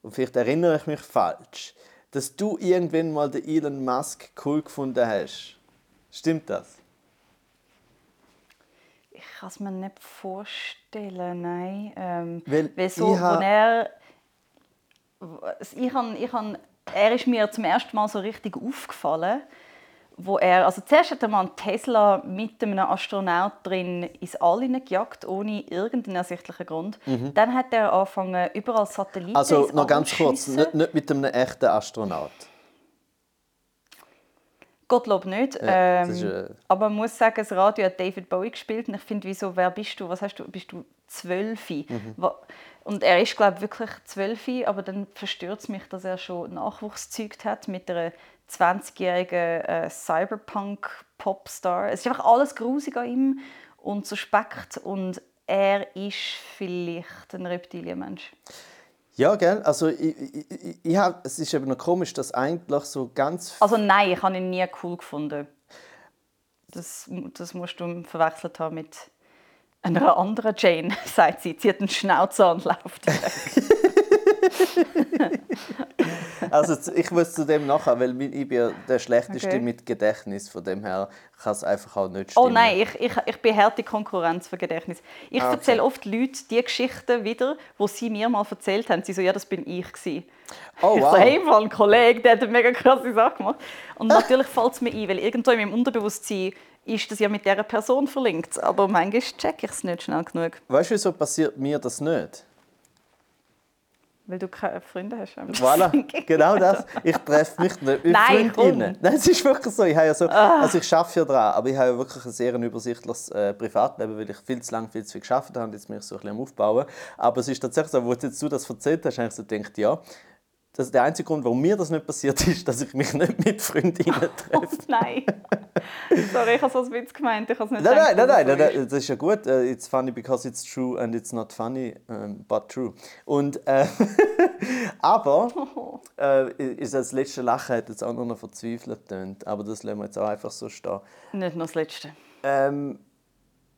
und vielleicht erinnere ich mich falsch, dass du irgendwann mal den Elon Musk cool gefunden hast. Stimmt das? Ich kann es mir nicht vorstellen, nein. Ähm, weil, weil so, wo er ich han, ich han, er ist mir zum ersten Mal so richtig aufgefallen, wo er, also zuerst hat er mal einen Tesla mit einem Astronaut drin ins All gejagt, ohne irgendeinen ersichtlichen Grund. Mhm. Dann hat er angefangen, überall Satelliten Also noch ganz kurz, nicht, nicht mit einem echten Astronaut. Gottlob nicht. Ja, ähm, ist, äh... Aber man muss sagen, das Radio hat David Bowie gespielt und ich finde, wieso, wer bist du? Was hast du? Bist du zwölf? Mhm. Und er ist, glaube ich, wirklich zwölf, aber dann verstört es mich, dass er schon Nachwuchs gezeugt hat mit einer 20-jährigen äh, Cyberpunk-Popstar. Es ist einfach alles grusig an ihm und suspekt und er ist vielleicht ein Reptilienmensch. Ja, gell? Also ich, ich, ich hab, es ist eben noch komisch, dass eigentlich so ganz... Also nein, ich habe ihn nie cool gefunden. Das, das musst du verwechselt haben mit einer anderen Jane, sagt sie. Sie hat einen Schnauzer und läuft also ich muss zu dem nachher, weil ich bin der schlechteste okay. mit Gedächtnis, von dem her kann es einfach auch nicht oh stimmen. Oh nein, ich, ich, ich bin harte Konkurrenz für Gedächtnis. Ich ah, okay. erzähle oft Leuten die Geschichten wieder, wo sie mir mal erzählt haben. Sie so, ja, das bin ich gewesen. Oh, wow. Ich so, hey, ein Kollege, der hat eine mega krasse Sache gemacht. Und natürlich fällt es mir ein, weil irgendwo in meinem Unterbewusstsein ist das ja mit dieser Person verlinkt. Aber manchmal checke ich es nicht schnell genug. Weißt du, wieso passiert mir das nicht? Weil du keine Freunde hast. Voilà, genau das. Ich treffe mich nicht mit Nein, Freundinnen. Nein, es ist wirklich so. Ich, habe ja so ah. also ich arbeite ja dran, aber ich habe ja wirklich ein sehr übersichtliches äh, Privatleben, weil ich viel zu lange, viel zu viel gearbeitet habe und jetzt mich so ein bisschen am Aufbauen. Aber es ist tatsächlich so, wo du jetzt das erzählt hast, habe ich so gedacht, ja, das der einzige Grund, warum mir das nicht passiert ist, dass ich mich nicht mit Freundinnen treffe. Oh nein. Sorry, ich habe so einen Witz gemeint. Ich nicht nein, nein, nein, nein, nein, nein, das ist ja gut. Uh, it's funny because it's true and it's not funny, um, but true. Und, äh, aber oh. äh, ist das letzte Lachen hat jetzt auch noch verzweifelt tönt, aber das lassen wir jetzt auch einfach so stehen. Nicht nur das letzte. Ähm,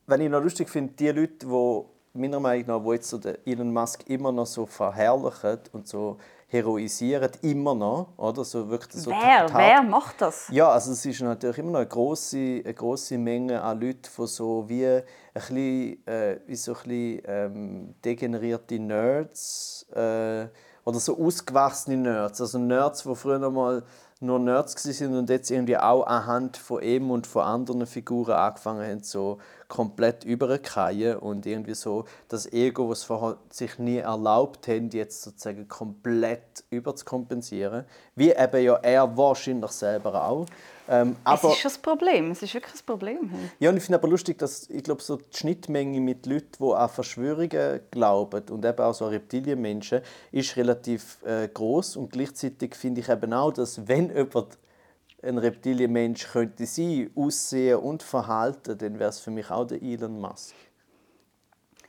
wenn ich noch lustig finde, die Leute, die meiner Meinung nach, die jetzt so Elon Musk immer noch so verherrlichen und so heroisieren, immer noch. Oder? So wirklich so wer? Wer macht das? Ja, also es ist natürlich immer noch eine große, eine grosse Menge an Leuten, die so wie ein bisschen, äh, wie so ein bisschen ähm, degenerierte Nerds äh, oder so ausgewachsene Nerds. Also Nerds, die früher mal nur Nerds sind und jetzt irgendwie auch anhand von ihm und von anderen Figuren angefangen haben, so komplett überzugehen und irgendwie so das Ego, was vorher sich nie erlaubt haben, jetzt sozusagen komplett überzukompensieren. Wie eben ja er wahrscheinlich selber auch. Ähm, aber, es ist schon das Problem, es ist wirklich ein Problem. Ja, und ich finde aber lustig, dass ich glaube, so die Schnittmenge mit Leuten, die an Verschwörungen glauben und eben auch so Reptilienmenschen, ist relativ äh, groß und gleichzeitig finde ich eben auch, dass wenn jemand ein Reptilienmensch könnte sein, aussehen und verhalten, dann wäre es für mich auch der Elon Musk.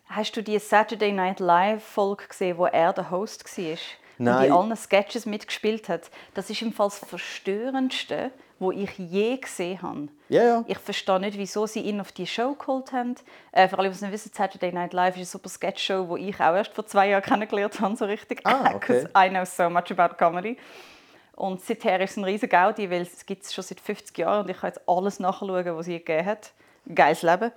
Hast du die Saturday Night Live Folge gesehen, wo er der Host war? Nein. Und in allen Sketches mitgespielt hat. Das ist im Fall das Verstörendste, wo ich je gesehen habe. Ja, ja. Ich verstehe nicht, wieso sie ihn auf die Show geholt haben. Äh, für alle, die es nicht wissen, Saturday Night Live ist eine super Sketch-Show, die ich auch erst vor zwei Jahren kennengelernt habe, so richtig. Ah, okay. I know so much about comedy. Und seither ist es ein riesiger Gaudi, weil es gibt es schon seit 50 Jahren und ich kann jetzt alles nachschauen, was sie gegeben hat. Geiles Leben.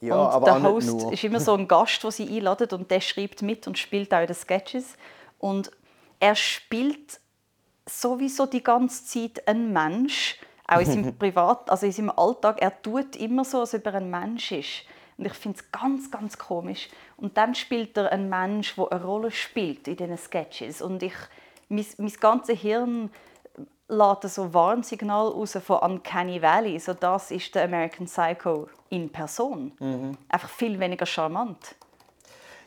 Ja, und aber der Host ist immer so ein Gast, den sie einladen und der schreibt mit und spielt auch in den Sketches. Und er spielt sowieso die ganze Zeit ein Mensch, auch in seinem Privat, also in seinem Alltag. Er tut immer so, als ob er ein Mensch ist. Und ich finde es ganz, ganz komisch. Und dann spielt er einen Mensch, der eine Rolle spielt in diesen Sketches. Und ich mein, mein ganzes Hirn lädt so Warnsignal aus von Uncanny Valley. So das ist der American Psycho in Person. Mhm. Einfach viel weniger charmant.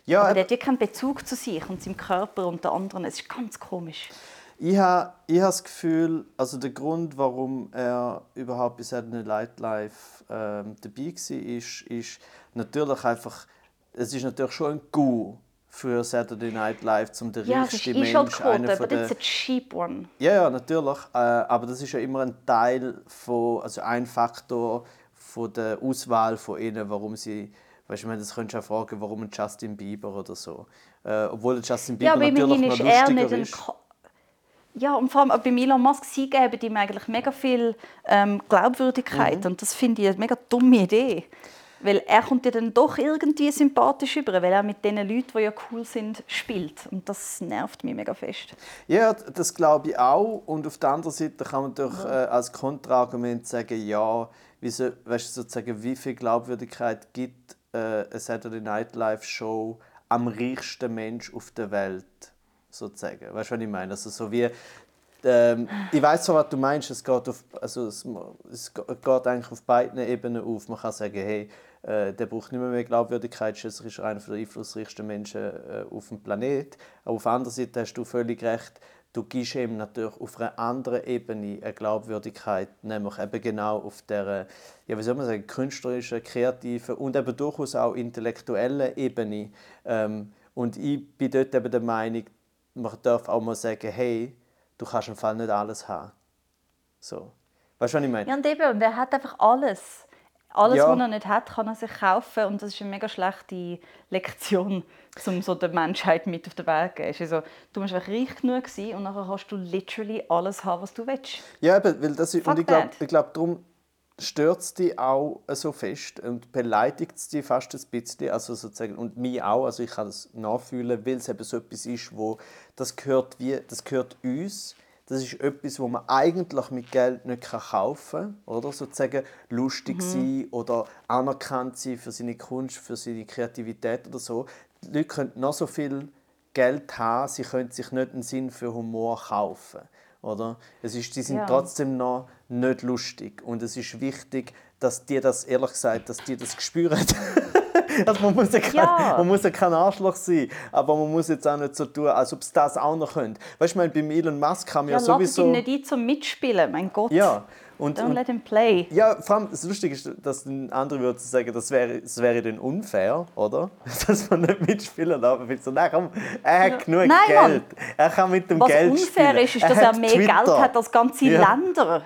Ja, Aber der hat ja keinen Bezug zu sich und seinem Körper und der anderen. Es ist ganz komisch. Ich habe, ich das Gefühl, also der Grund, warum er überhaupt bei Saturday Night Live ähm, dabei war, ist, ist natürlich einfach, es ist natürlich schon ein Coup für Saturday Night Live zum der ja, reichste Mensch. Ja, das ist einer von der... a cheap one. Ja, ja, natürlich. Äh, aber das ist ja immer ein Teil von, also ein Faktor von der Auswahl von ihnen, warum sie, weißt du, das könntest du auch fragen, warum ein Justin Bieber oder so. Äh, obwohl Justin Bieber ja, natürlich noch lustiger ist. ist. Ja, und vor allem bei Elon Musk, sie geben ihm eigentlich mega viel ähm, Glaubwürdigkeit. Mhm. Und das finde ich eine mega dumme Idee. Weil er kommt dir dann doch irgendwie sympathisch über, weil er mit den Leuten, die ja cool sind, spielt. Und das nervt mich mega fest. Ja, das glaube ich auch. Und auf der anderen Seite kann man doch äh, als Kontraargument sagen, ja, wieso, weißt du, sozusagen, wie viel Glaubwürdigkeit gibt äh, eine Saturday Night Live Show am reichsten Mensch auf der Welt? Sozusagen. Weißt du, was ich meine? Also so wie ähm, ich weiß zwar, was du meinst. Es geht, auf, also es, es geht eigentlich auf beiden Ebenen auf. Man kann sagen, hey, äh, der braucht nicht mehr, mehr Glaubwürdigkeit, er ist einer der einflussreichsten Menschen äh, auf dem Planeten. Aber auf der anderen Seite hast du völlig recht, du gibst ihm natürlich auf einer anderen Ebene eine Glaubwürdigkeit, nämlich eben genau auf der, ja, wie soll man sagen, künstlerischen, kreativen und eben durchaus auch intellektuellen Ebene. Ähm, und ich bin dort eben der Meinung, man darf auch mal sagen, hey, du kannst im Fall nicht alles haben. So. Weißt du, was ich meine? Ja, und eben, und er hat einfach alles. Alles, ja. was er nicht hat, kann er sich kaufen. Und das ist eine mega schlechte Lektion, um so der Menschheit mit auf den Weg zu geben. Also, du musst einfach reich genug sein und dann kannst du literally alles haben, was du willst. Ja, eben, weil das ist, und ich glaube, glaub, darum stört es dich auch so fest und beleidigt es dich fast ein bisschen. Also sozusagen, und mich auch. Also ich kann das nachfühlen, weil es eben so etwas ist, wo das gehört, wie, das gehört uns das ist etwas, was man eigentlich mit Geld nicht kaufen kann. Oder? Sozusagen lustig mhm. sein oder anerkannt sein für seine Kunst, für seine Kreativität oder so. Die Leute können noch so viel Geld haben, sie können sich nicht einen Sinn für Humor kaufen. Oder? Es ist, die sind ja. trotzdem noch nicht lustig. Und es ist wichtig, dass die das, ehrlich gesagt, dass die das spüren. also man, muss ja kein, ja. man muss ja kein Arschloch sein, aber man muss jetzt auch nicht so tun, als ob es das auch noch könnte. Weißt du, beim Elon Musk haben wir ja, ja sowieso... ihn nicht ein zum Mitspielen, mein Gott. Ja. Und, Don't let him play. Ja, vor allem, das Lustige ist, dass andere würden sagen, das wäre, das wäre dann unfair, oder? Dass man nicht mitspielen darf. Ich so, nein, komm, er hat genug nein, Geld. Mann. Er kann mit dem Was Geld unfair spielen. ist, ist, dass er, er mehr Twitter. Geld hat als ganze ja. Länder.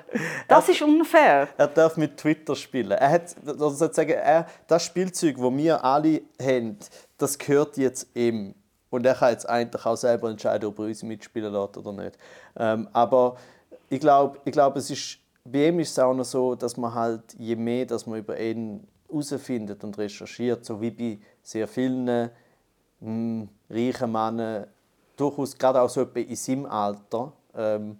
Das er, ist unfair. Er darf mit Twitter spielen. Er hat, also sozusagen, er, das Spielzeug, das wir alle haben, das gehört jetzt ihm. Und er kann jetzt eigentlich auch selber entscheiden, ob er uns mitspielen lässt oder nicht. Ähm, aber ich glaube, ich glaub, es ist bei ihm ist es auch noch so, dass man halt, je mehr dass man über ihn herausfindet und recherchiert, so wie bei sehr vielen mh, hm, reichen Männern, durchaus gerade auch so in seinem Alter, ähm,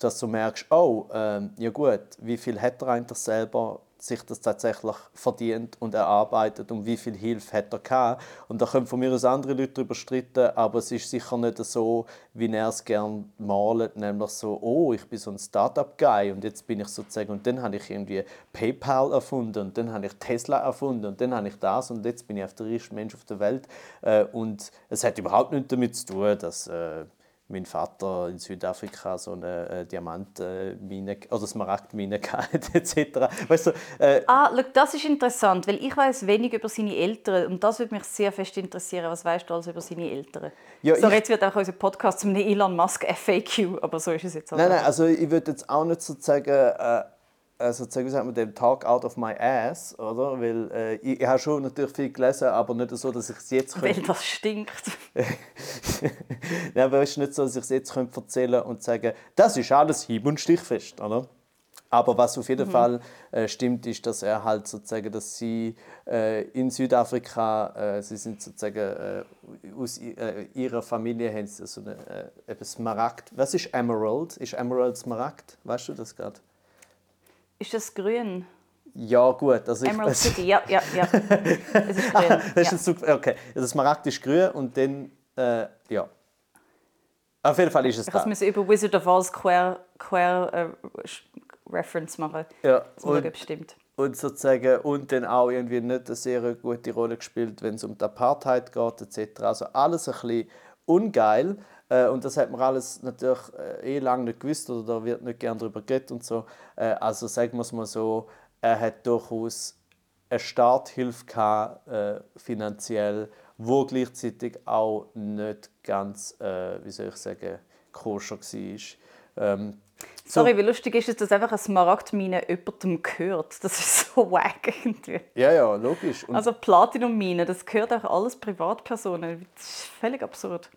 dass du merkst, oh, ähm, ja gut, wie viel hat er eigentlich selber sich das tatsächlich verdient und erarbeitet und wie viel Hilfe hat er gehabt. Und da können von mir aus andere Leute darüber streiten, aber es ist sicher nicht so, wie er es gerne malt, nämlich so, oh, ich bin so ein Startup-Guy und jetzt bin ich sozusagen, und dann habe ich irgendwie PayPal erfunden und dann habe ich Tesla erfunden und dann habe ich das und jetzt bin ich der reichste Mensch auf der Welt. Äh, und es hat überhaupt nichts damit zu tun, dass äh, mein Vater in Südafrika so eine äh, Diamantmine oder Smaragdmine hatte, etc. Weißt du, äh, ah, look, das ist interessant, weil ich weiß wenig über seine Eltern und das würde mich sehr fest interessieren. Was weißt du alles über seine Eltern? Ja, so, jetzt wird auch unser Podcast zum Elon Musk FAQ, aber so ist es jetzt auch. Nein, nein, also ich würde jetzt auch nicht sozusagen äh, also wie sagt man dem Talk out of my ass, oder? Weil äh, ich, ich habe schon natürlich viel gelesen, aber nicht so, dass ich es jetzt Weil das stinkt. Nein, aber es ist nicht so, dass ich es jetzt erzählen könnte und sagen, das ist alles hieb- und stichfest, oder? Aber was auf jeden mhm. Fall äh, stimmt, ist, dass er halt sozusagen, dass sie äh, in Südafrika, äh, sie sind sozusagen äh, aus äh, ihrer Familie haben sie so eine äh, Smaragd. Was ist Emerald? Ist Emerald Smaragd? Weißt du das gerade? Ist das grün? Ja, gut. Also Emerald ich, City, ja, ja, ja. Es ist grün. das ist ja. okay, also das Smaragd ist grün und dann, äh, ja. Auf jeden Fall ist es ich da. Ich muss über Wizard of Oz Queer, queer äh, Reference machen. Ja, und, schauen, stimmt. Und sozusagen, und dann auch irgendwie nicht eine sehr gute Rolle gespielt, wenn es um die Apartheid geht, etc. Also alles ein bisschen ungeil. Äh, und das hat man alles natürlich äh, eh lange nicht gewusst oder da wird nicht gerne darüber geredet und so. Äh, also sagen wir es mal so, er hat durchaus eine Starthilfe gehabt, äh, finanziell, wo gleichzeitig auch nicht ganz, äh, wie soll ich sagen, koscher war. Ähm, so. Sorry, wie lustig ist es, dass einfach eine Smaragdmine jemandem gehört? Das ist so wack irgendwie. Ja, ja, logisch. Und also Platinummine, das gehört auch alles Privatpersonen. Das ist völlig absurd.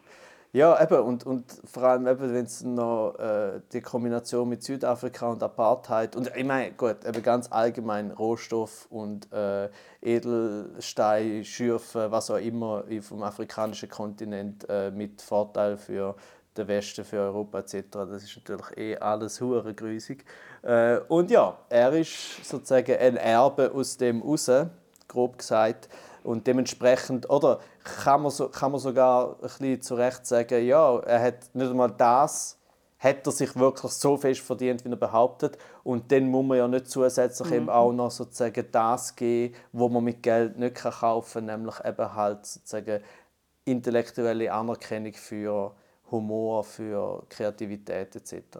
Ja, eben, und, und vor allem, wenn es noch äh, die Kombination mit Südafrika und Apartheid und ich meine, gut, eben ganz allgemein Rohstoff und äh, Edelstein, Schürfen, was auch immer vom afrikanischen Kontinent äh, mit Vorteil für den Westen, für Europa etc. Das ist natürlich eh alles hure grüßig. Äh, und ja, er ist sozusagen ein Erbe aus dem raus, grob gesagt. Und dementsprechend, oder kann man, so, kann man sogar ein bisschen zu Recht sagen, ja, er hat nicht einmal das, hat er sich wirklich so fest verdient, wie er behauptet. Und dann muss man ja nicht zusätzlich mhm. eben auch noch sozusagen das geben, was man mit Geld nicht kaufen kann, nämlich eben halt sozusagen intellektuelle Anerkennung für Humor, für Kreativität etc.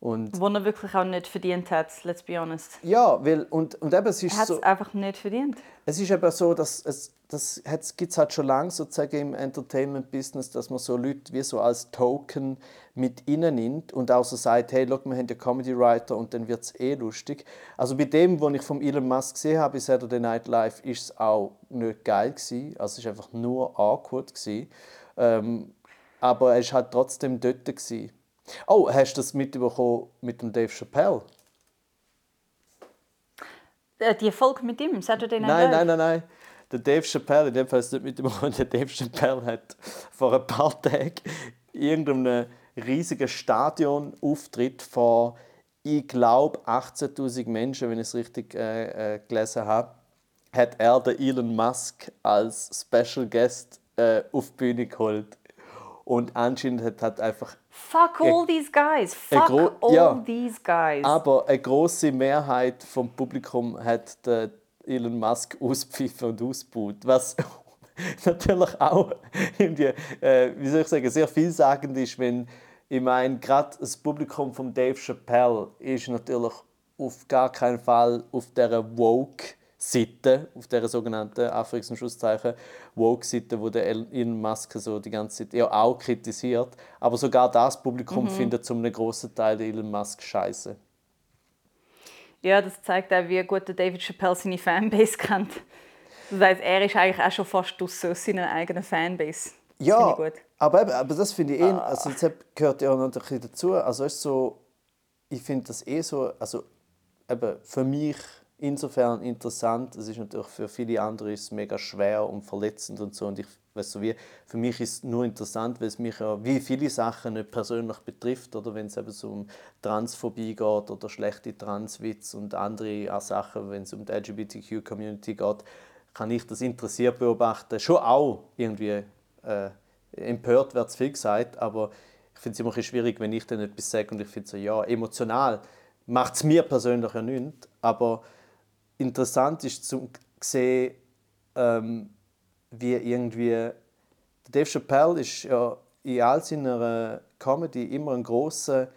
Und Wo er wirklich auch nicht verdient hat, let's be honest. Ja, weil, und, und eben, es ist er hat es so, einfach nicht verdient. Es ist eben so, dass es das gibt es halt schon lange sozusagen im Entertainment-Business, dass man so Leute wie so als Token mit innen nimmt und auch so sagt, hey, look, wir haben ja Comedy-Writer und dann wird es eh lustig. Also bei dem, was ich von Elon Musk gesehen habe bei Saturday Night Live, ist es auch nicht geil gewesen. Also es war einfach nur awkward gewesen. Ähm, aber er war halt trotzdem dort gewesen. Oh, hast du das mitbekommen mit dem Dave Chappelle? Äh, die Folge mit ihm, Saturday Night Live? Nein, nein, nein, nein. Der Dave Chappelle, in dem Fall ist nicht mitbekommen, der Dave Chappelle hat vor ein paar Tagen irgendeinem riesigen Stadion Auftritt vor, ich glaube, 18.000 Menschen, wenn ich es richtig äh, äh, gelesen habe, hat er den Elon Musk als Special Guest äh, auf die Bühne geholt. Und anscheinend hat halt einfach. Fuck all these guys! Fuck all ja, these guys! Aber eine große Mehrheit vom Publikum hat den Elon Musk auspfiffen und ausbaut. Was natürlich auch irgendwie, äh, wie soll ich sagen, sehr vielsagend ist, wenn ich meine, gerade das Publikum von Dave Chappelle ist natürlich auf gar keinen Fall auf der woke Seite, auf der sogenannten Anführungs- und Schlusszeichen Woke-Seite, wo der Elon Musk so die ganze Zeit ja auch kritisiert. Aber sogar das Publikum mhm. findet zum einem großen Teil Elon Musk scheiße. Ja, das zeigt auch, wie gut David Chappelle seine Fanbase kennt. Das heißt, er ist eigentlich auch schon fast aus seiner eigenen Fanbase. Das ja, aber, eben, aber das finde ich eh, also das gehört ja auch noch ein dazu. Also ist so, ich finde das eh so, also eben für mich insofern interessant. Es ist natürlich für viele andere ist mega schwer und verletzend und so. Und ich weiß so wie, für mich ist es nur interessant, weil es mich ja wie viele Sachen nicht persönlich betrifft oder wenn es eben so um Transphobie geht oder schlechte Transwitz und andere Sachen, wenn es um die LGBTQ-Community geht, kann ich das interessiert beobachten. Schon auch irgendwie äh, empört wird es viel gesagt, aber ich finde es immer ein schwierig, wenn ich dann etwas sage und ich finde so, ja, emotional macht es mir persönlich ja nichts, aber interessant ist zu sehen, ähm, wie irgendwie Dave Chappelle ist ja in all seiner Comedy immer ein großer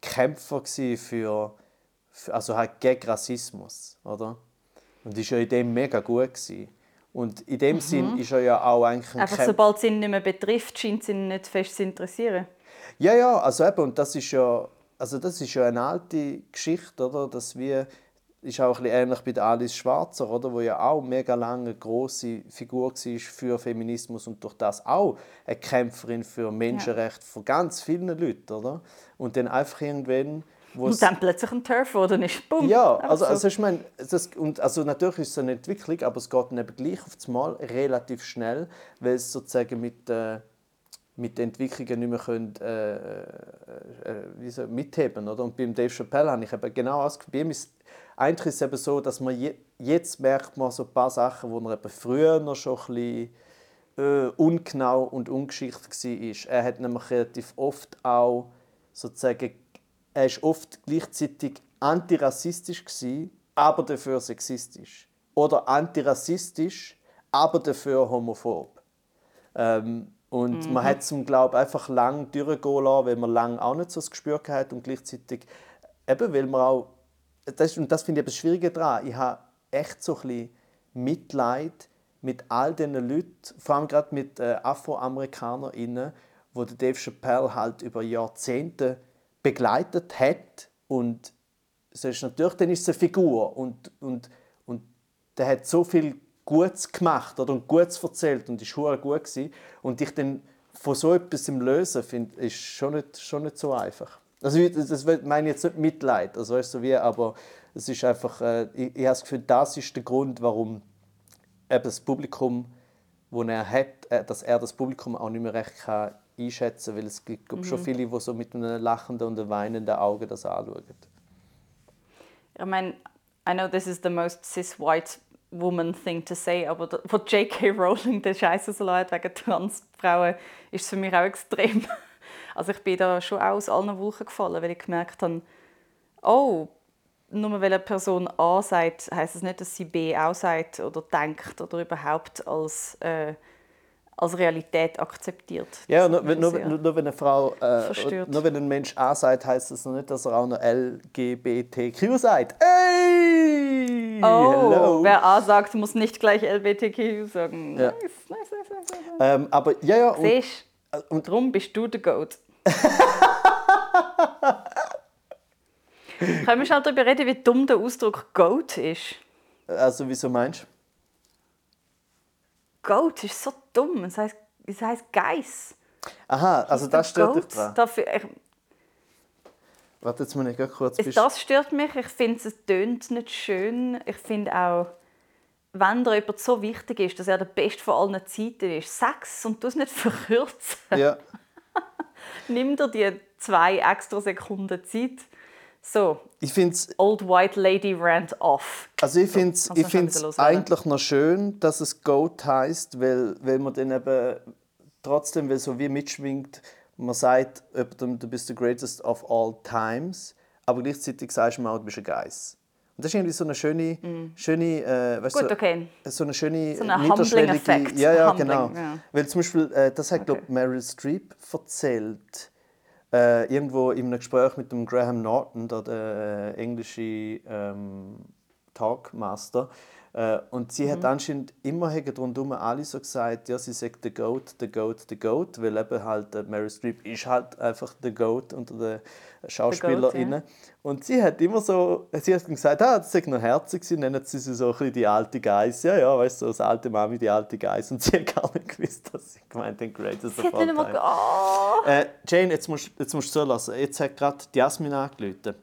Kämpfer für, für also halt gegen Rassismus, oder? Und ist ja in dem mega gut gewesen. Und in dem mhm. Sinn ist er ja auch eigentlich ein Einfach Kämp sobald es ihn nicht mehr betrifft, scheint es ihn nicht fest zu interessieren. Ja, ja, also eben, und das ist ja, also das ist ja eine alte Geschichte, oder? Dass wir ist auch ein ähnlich bei Alice Schwarzer, oder, wo ja auch mega lange große Figur war für Feminismus und durch das auch eine Kämpferin für Menschenrechte ja. von ganz vielen Leuten, oder? Und dann einfach irgendwann und dann plötzlich ein Turf oder nicht. Bumm. Ja, also, so. also ich meine, das, und, also natürlich ist es eine Entwicklung, aber es geht dann eben gleich auf das Mal relativ schnell, weil es sozusagen mit, äh, mit den Entwicklungen nicht mehr können, äh, äh, äh wie so, mitheben oder? Und beim Dave Chappelle habe ich eben genau ausgeführt, bei ihm ist eigentlich ist es eben so, dass man je, jetzt merkt man so ein paar Sachen, wo man eben früher noch schon ein bisschen äh, ungenau und ungeschickt war. Er hat nämlich relativ oft auch sozusagen, er ist oft gleichzeitig antirassistisch gewesen, aber dafür sexistisch. Oder antirassistisch, aber dafür homophob. Ähm, und mhm. man hat zum glaube einfach lang durchgehen lassen, weil man lang auch nicht so das Gespür hatte und gleichzeitig eben, weil man auch das, und das finde ich das Schwierige daran. Ich habe echt so ein bisschen Mitleid mit all diesen Leuten, vor allem gerade mit äh, AfroamerikanerInnen, wo der Dave Chappelle halt über Jahrzehnte begleitet hat. Und es ist natürlich dann ist es eine Figur und, und, und der hat so viel Gutes gemacht oder, und Gutes erzählt und ist gut gewesen. Und ich dann von so etwas im Lösen find, ist schon nicht, schon nicht so einfach. Also das meine ich jetzt nicht Mitleid, also weißt du, wie, aber es ist einfach, äh, ich, ich habe das Gefühl, das ist der Grund, warum eben das Publikum, wo er hat, äh, dass er das Publikum auch nicht mehr recht kann einschätzen kann, weil es gibt mhm. schon viele, die so mit einem lachenden und einem weinenden Auge das anschauen. Ich meine, I know this is the most cis-white woman thing to say, aber wo J.K. Rowling den Scheiß so wegen Transfrauen, ist für mich auch extrem. Also ich bin da schon auch aus allen Wolken gefallen, weil ich gemerkt habe, oh, nur weil eine Person A sagt, heisst es das nicht, dass sie B auch sagt oder denkt oder überhaupt als, äh, als Realität akzeptiert. Ja, nur, nur, nur, nur, wenn eine Frau, äh, nur wenn ein Mensch A sagt, heißt das noch nicht, dass er auch noch LGBTQ sagt. Ey! Oh, Hello. wer A sagt, muss nicht gleich LGBTQ sagen. Ja. Nice, nice, nice, nice, nice. Ähm, aber ja, ja. Und, Siehst, und darum bist du der Goat. Können wir schnell darüber reden, wie dumm der Ausdruck Goat ist? Also, wieso meinst du? Goat ist so dumm. Es heisst, es heisst Geiss. Aha, also das stört Goat? dich dran. Dafür, ich, Warte, jetzt muss ich kurz... Es, das stört mich. Ich finde, es tönt nicht schön. Ich finde auch, wenn dir jemand so wichtig ist, dass er der Beste von allen Zeiten ist, Sex und du es nicht verkürzen. Ja. Nimm dir die zwei extra Sekunden Zeit so. Ich find's, Old White Lady rant off. Also ich finde es so, ich eigentlich noch schön, dass es Goat heißt, weil, weil man dann eben trotzdem, weil so wie mitschwingt, man sagt, du bist the greatest of all times, aber gleichzeitig sagst du auch, du bist ein Geist. Und das ist irgendwie so eine schöne, mm. schöne, äh, weißt Gut, okay. so eine schöne so eine niederschwellige, ja, ja, humbling, genau. Ja. Weil zum Beispiel, äh, das hat okay. glaube Meryl Streep erzählt äh, irgendwo in einem Gespräch mit dem Graham Norton, der, der äh, englische ähm, Talkmaster, äh, und sie mhm. hat anscheinend immer rundherum alle so gesagt, ja, sie sagt the Goat, the Goat, the Goat, weil eben halt äh, Mary Streep ist halt einfach the Goat unter den SchauspielerInnen. Ja. Und sie hat immer so, sie hat gesagt, ah, das ist noch herzig, sie nennen sie so ein bisschen die alte Geist. Ja, ja, weißt du, so das alte Mami, die alte Geist. Und sie hat gar nicht gewusst, dass sie gemeint hat, Greatest of all time. Oh. Äh, Jane, jetzt musst, jetzt musst du zulassen. Jetzt hat gerade Jasmin angerufen.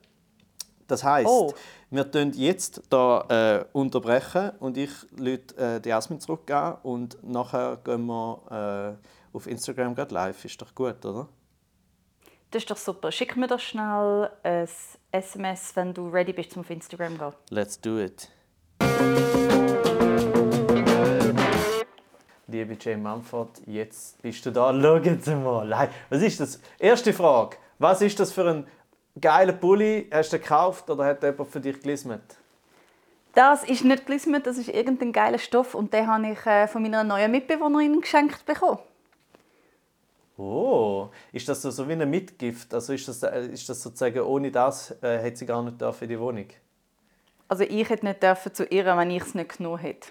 Das heisst, oh. Wir tun jetzt da äh, unterbrechen und ich lüte äh, die Jasmin zurück an und nachher gehen wir äh, auf Instagram gerade live. Ist doch gut, oder? Das ist doch super. Schick mir doch schnell ein SMS, wenn du ready bist, um auf Instagram zu gehen. Let's do it. Liebe Jane Mumford, jetzt bist du da. Schauen Sie mal. Was ist das? Erste Frage. Was ist das für ein geiler Pulli? Hast du gekauft oder hat jemand für dich gelismet? Das ist nicht gelismet, das ist irgendein geiler Stoff und den habe ich äh, von meiner neuen Mitbewohnerin geschenkt bekommen. Oh, ist das so, wie eine Mitgift? Also ist das, äh, ist das sozusagen, ohne das äh, hätte sie gar nicht in die Wohnung? Also ich hätte nicht dürfen zu ihr, wenn ich es nicht genommen hätte.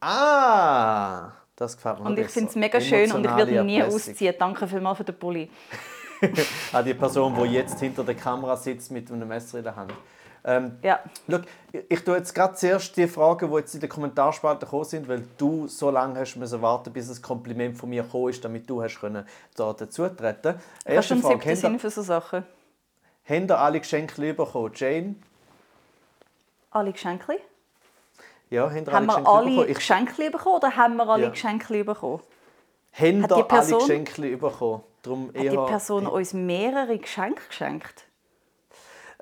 Ah, das gefällt mir Und ich finde es mega schön und ich würde nie ausziehen. Danke vielmals für den Pulli. An die Person, die jetzt hinter der Kamera sitzt mit einem Messer in der Hand. Ähm, ja. Look, ich tue jetzt gerade zuerst die Fragen, die jetzt in der Kommentarspalte gekommen sind, weil du so lange hast müssen warten, bis ein Kompliment von mir gekommen ist, damit du hast können da dazu treten. Hast du einen siebten Sinn für so Sachen? Haben ihr alle Geschenke bekommen? Jane? Alle Geschenke? Ja, haben, haben alle wir alle Geschenke bekommen oder haben wir alle ja. Geschenke bekommen? Haben Hat die Person, alle Geschenke bekommen? Darum hat die Person uns mehrere Geschenke geschenkt?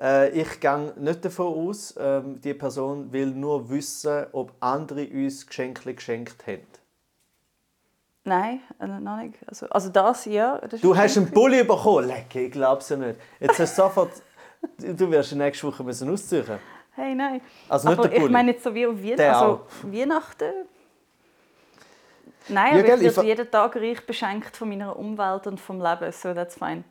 Äh, ich gehe nicht davon aus, ähm, die Person will nur wissen, ob andere uns Geschenke geschenkt haben. Nein, äh, noch nicht. Also, also das, ja. Das du hast einen Pulli bekommen? Leck, ich glaube es ja nicht. Jetzt hast du sofort... du wirst nächste Woche müssen ausziehen Hey, nein. Also nicht aber der Pulli. ich meine jetzt so wie Weihnachten. Also, Weihnachten... Nein, ja, aber ich werde jeden Tag reich beschenkt von meiner Umwelt und vom Leben, so that's fine.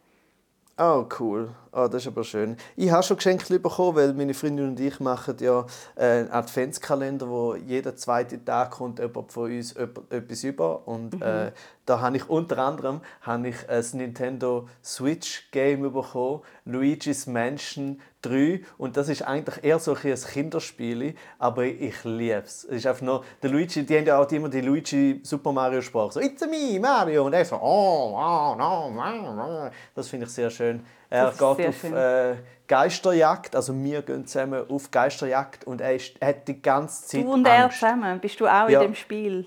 Oh, cool. Oh, das ist aber schön. Ich habe schon Geschenke bekommen, weil meine Freundin und ich machen ja einen Adventskalender, wo jeden zweiten Tag kommt jemand von uns etwas über. Und mhm. äh, da habe ich unter anderem habe ich ein Nintendo Switch Game bekommen, Luigi's Mansion 3 und das ist eigentlich eher so ein Kinderspiel, aber ich liebe es. Es ist einfach nur, der Luigi, die haben ja auch immer die Luigi Super Mario Sprache, so «It's me, Mario!» und er so «Oh, oh, no, no, Das finde ich sehr schön. Er geht auf äh, Geisterjagd, also wir gehen zusammen auf Geisterjagd und er, ist, er hat die ganze Zeit Du und er Angst. zusammen, bist du auch Ja. in dem Spiel?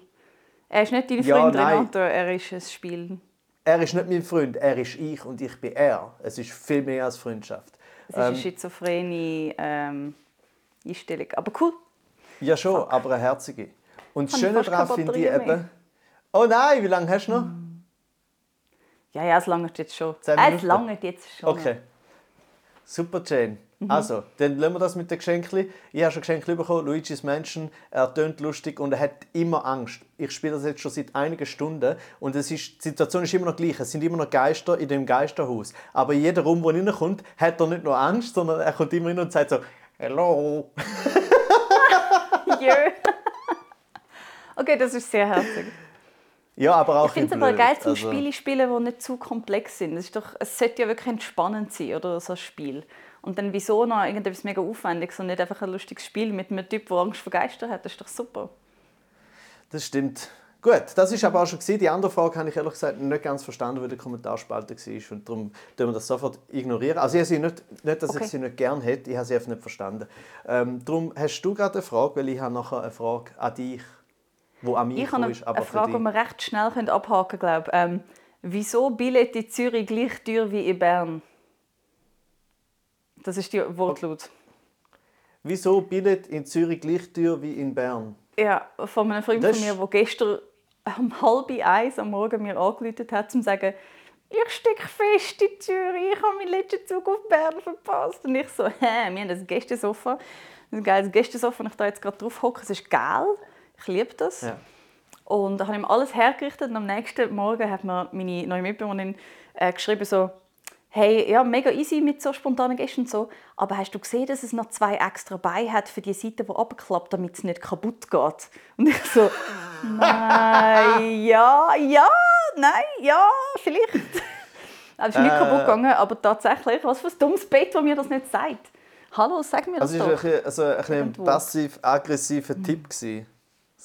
Er ist nicht dein Ja, Freund nein. Renato, er ist ein Spiel. Er ist nicht mein Freund, er ist ich und ich bin er. Es ist viel mehr als Freundschaft. Es ist eine schizophrene ähm, Einstellung. Aber cool. Ja schon, aber eine herzige. Und das Schöne daran finde ich eben... Oh nein, wie lange hast du noch? Ja, ja, es langt jetzt schon. Äh, es langt jetzt schon. Okay. Super, Jane. Mhm. Also, dann lassen wir das mit den Geschenken. Ich habe schon Geschenke bekommen. Luigi's Mansion, er tönt lustig und er hat immer Angst. Ich spiele das jetzt schon seit einigen Stunden und es ist, die Situation ist immer noch gleich. Es sind immer noch Geister in dem Geisterhaus. Aber jeder Raum, wo er reinkommt, hat er nicht nur Angst, sondern er kommt immer rein und sagt so «Hello!» Okay, das ist sehr herzig. Ja, aber auch Ich finde es aber geil zum Also- Spiele spielen, die nicht zu komplex sind. Es, ist doch, es sollte ja wirklich entspannend sein, oder so ein Spiel. Und dann wieso noch irgendetwas mega Aufwendiges und nicht einfach ein lustiges Spiel mit einem Typ, der Angst vor Geistern hat. Das ist doch super. Das stimmt. Gut, das ist aber auch schon gewesen. Die andere Frage habe ich ehrlich gesagt nicht ganz verstanden, wie der Kommentarspalte war. Und darum tun wir das sofort ignorieren. Also ich habe sie nicht, nicht dass Okay. ich sie nicht gerne hätte, ich habe sie einfach nicht verstanden. Ähm, darum hast du gerade eine Frage, weil ich habe nachher eine Frage an dich, an mich Ich habe eine, ist, eine Frage, die wir recht schnell können abhaken können. glaube ähm, Wieso Billett in Zürich gleich teuer wie in Bern? Das ist die Wortlaut. Wieso Billett in Zürich gleich teuer wie in Bern? Ja, von einem Freund Das von mir, der gestern um halb eins am Morgen mir angerufen hat, um zu sagen, ich stecke fest in Zürich, ich habe meinen letzten Zug auf Bern verpasst. Und ich so, hä, wir haben ein Gästesofa, ein geiles Gästesofa, und ich da jetzt gerade drauf hocke. Es ist geil, ich liebe das. Ja. Und da habe ich ihm alles hergerichtet und am nächsten Morgen hat mir meine neue Mitbewohnerin äh, geschrieben so, hey, ja, mega easy mit so spontanen Gästen und so, aber hast du gesehen, dass es noch zwei extra Beine hat für die Seite, die abklappt, damit es nicht kaputt geht? Und ich so, nein, ja, ja, nein, ja, vielleicht. Also, es ist nicht Äh. kaputt gegangen, aber tatsächlich, was für ein dummes Bett, das mir das nicht sagt. Hallo, sag mir das Also es doch. war ein, bisschen- also ein, passiv-aggressiver Tipp. gewesen.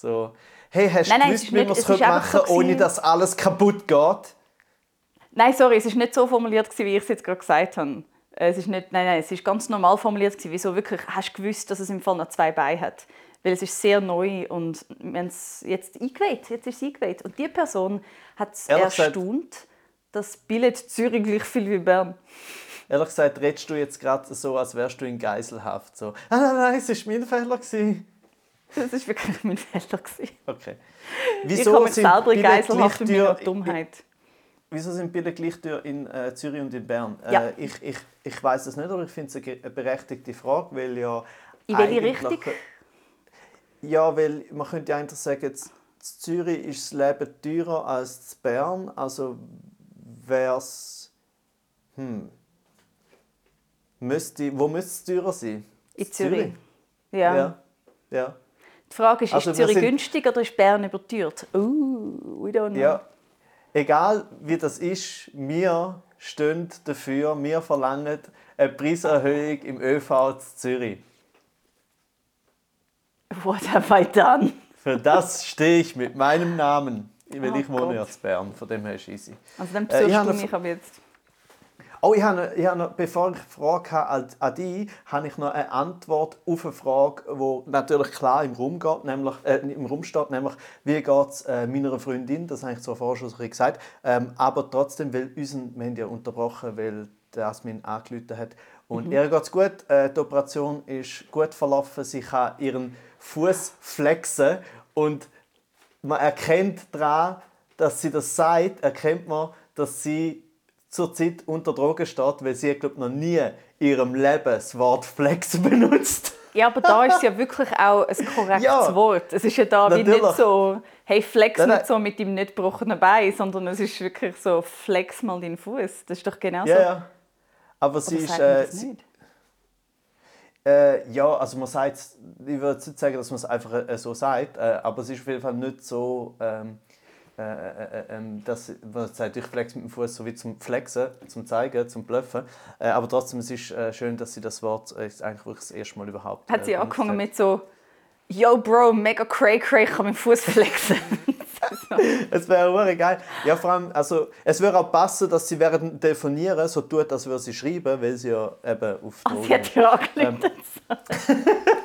So, hey, hast Nein, du nein, gewusst, wie man es machen so ohne dass alles kaputt geht? Nein, sorry, es ist nicht so formuliert, wie ich es jetzt gerade gesagt habe. Es ist nicht, nein, nein, es ist ganz normal formuliert. Wieso wirklich hast du gewusst, dass es im Fall noch zwei Beine hat? Weil es ist sehr neu und wir haben es jetzt eingeweiht. Jetzt ist es eingeweiht. Und die Person hat es gesagt- erstaunt, dass Billett Zürich gleich viel wie Bern. Ehrlich gesagt, redest du jetzt gerade so, als wärst du in Geiselhaft. So, ah, nein, nein, es war mein Fehler. Gewesen. Das ist wirklich mein Fehler. gewesen. Okay. Ich habe mich selber in Geiselhaft teuer- Dummheit. Wieso sind Bilder gleich in äh, Zürich und in Bern? Ja. Äh, ich ich, ich weiß es nicht, aber ich finde es eine berechtigte Frage, weil ja In welche Richtung? Ja, weil man könnte ja eigentlich sagen, in Zürich ist das Leben teurer als in Bern, also wäre es... Hm. Müsste, wo müsste es teurer sein? In Zürich. Ja. Ja. ja. Die Frage ist, Also ist Zürich sind- günstig oder ist Bern überteuert? Uh, we don't know. Ja. Egal wie das ist, wir stehen dafür, wir verlangen eine Preiserhöhung im ÖV zu Zürich. What have I done? Für das stehe ich mit meinem Namen, weil Oh ich wohne ja Gott. in Bern, von dem her ist easy. Also dann Äh, besuchst ich habe du mich aber jetzt. Oh, ich habe, ich habe noch, bevor ich eine Frage habe an- dich, habe ich noch eine Antwort auf eine Frage, die natürlich klar im Raum, geht, nämlich, äh, im Raum steht, nämlich wie geht es äh, meiner Freundin, das habe ich zwar vorher schon gesagt, ähm, aber trotzdem, weil unseren, wir haben ja unterbrochen, weil der Asmin angerufen hat und Mhm. ihr geht es gut, äh, die Operation ist gut verlaufen, sie kann ihren Fuß flexen und man erkennt daran, dass sie das sagt, erkennt man, dass sie zurzeit unter Drogen steht, weil sie, glaube noch nie in ihrem Leben das Wort Flex benutzt. Ja, aber da ist es ja wirklich auch ein korrektes Ja. Wort. Es ist ja da wie nicht so, hey, flex nicht so mit deinem nicht gebrochenen Bein, sondern es ist wirklich so, flex mal deinen Fuß. Das ist doch genau Ja, so. ja. Aber sie Oder ist. sagt man Äh, sie, äh, ja, also man sagt, ich würde nicht sagen, dass man es einfach äh, so sagt, äh, aber es ist auf jeden Fall nicht so. Ähm, äh, äh, ähm, das, was sagt, ich flex mit dem Fuß so wie zum Flexen, zum Zeigen, zum Bluffen. Äh, aber trotzdem, es ist äh, schön, dass sie das Wort äh, eigentlich wirklich das erste Mal überhaupt. Hat sie äh, angefangen mit so Yo Bro, mega cray cray, ich kann meinen Fuß flexen. Es wäre wirklich geil. Ja, vor allem, also, es würde auch passen, dass sie während dem Telefonieren so tut, als würde sie schreiben, weil sie ja eben auf Drogen sie hat ist. ja angelegt. ähm,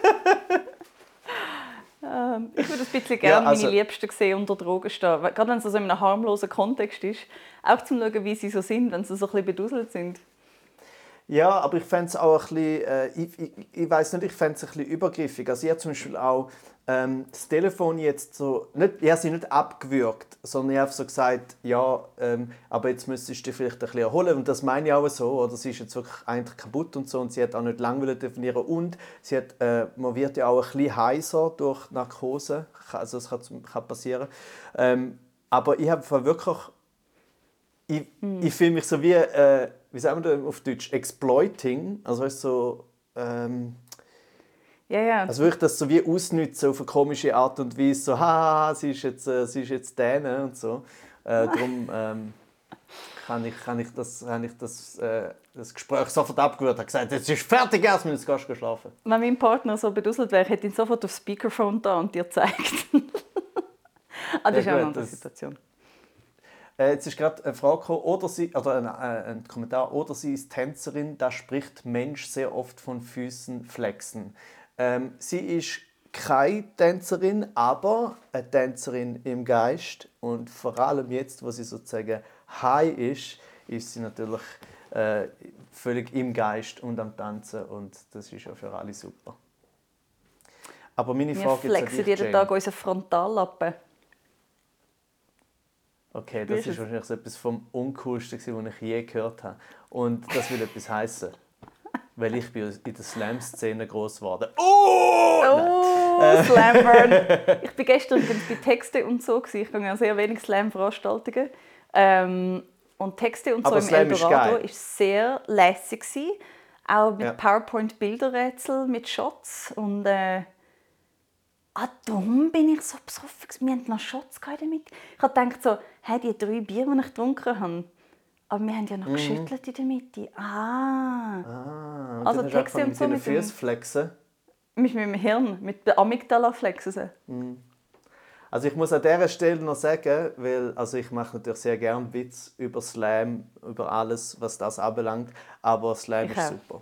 ich würde ein bisschen gerne Ja, also- meine Liebsten sehen unter Drogen stehen. Gerade wenn es so in einem harmlosen Kontext ist. Auch zum Schauen, wie sie so sind, wenn sie so ein bisschen beduselt sind. Ja, aber ich fände es auch ein bisschen, äh, ich, ich, ich weiß nicht, ich fände es ein bisschen übergriffig. Also ich habe zum Beispiel auch ähm, das Telefon jetzt so, nicht, ich habe sie nicht abgewürgt, sondern ich habe so gesagt, ja, ähm, aber jetzt müsstest du dich vielleicht ein bisschen erholen. Und das meine ich auch so, oder sie ist jetzt wirklich eigentlich kaputt und so und sie hat auch nicht lange definieren und sie hat, äh, man wird ja auch ein bisschen heiser durch Narkose, also das kann, kann passieren. Ähm, aber ich habe wirklich ich, ich fühle mich so wie, äh, wie sagen wir das auf Deutsch, exploiting. Also weißt, so, ähm, Ja, ja. also würde ich das so wie ausnutzen auf eine komische Art und Weise, so haha, sie ist jetzt, äh, sie ist jetzt däne und so. Äh, darum ähm, kann ich, kann ich, das, kann ich das, äh, das Gespräch sofort abgewürgt. habe gesagt, jetzt ist fertig, erst jetzt gehst du schlafen. Wenn mein Partner so beduselt wäre, hätte ich ihn sofort aufs Speakerphone da und dir gezeigt. ah, das ist Ja, auch eine andere das- Situation. Äh, jetzt ist gerade eine Frage gekommen, oder sie, oder ein, äh, ein Kommentar, oder sie ist Tänzerin, da spricht Mensch sehr oft von Füßen flexen. Ähm, sie ist keine Tänzerin, aber eine Tänzerin im Geist und vor allem jetzt, wo sie sozusagen high ist, ist sie natürlich äh, völlig im Geist und am Tanzen und das ist ja für alle super. Aber meine Wir Frage jetzt an flexen jeden. Tag unseren Frontallappen. Okay, das ist ist wahrscheinlich so etwas vom Uncoolsten, was ich je gehört habe. Und das will etwas heißen. Weil ich bin in der Slam-Szene groß geworden. Oh! Oh, Slamburn! ich bin gestern bei Texte und so. gewesen. Ich gehe sehr wenig Slam-Veranstaltungen. Ähm, und Texte und so Aber im Slam ist Eldorado war sehr lässig. gewesen. Auch mit Ja. PowerPoint-Bilderrätsel, mit Shots. Und äh, ah, darum bin ich so besoffen. Wir hatten noch gehabt damit. Ich habe gedacht, so, hey, die drei Bier, die ich getrunken habe, aber wir haben ja noch geschüttelt in der Mitte. Ah, Mhm. Ah, Also angefangen und so mit den Füßen flexen. mit meinem Hirn, mit der Amygdala flexen. sie. Also ich muss an dieser Stelle noch sagen, weil also ich mache natürlich sehr gerne Witz über Slam, über alles, was das anbelangt, aber Slam Ich ist auch. super.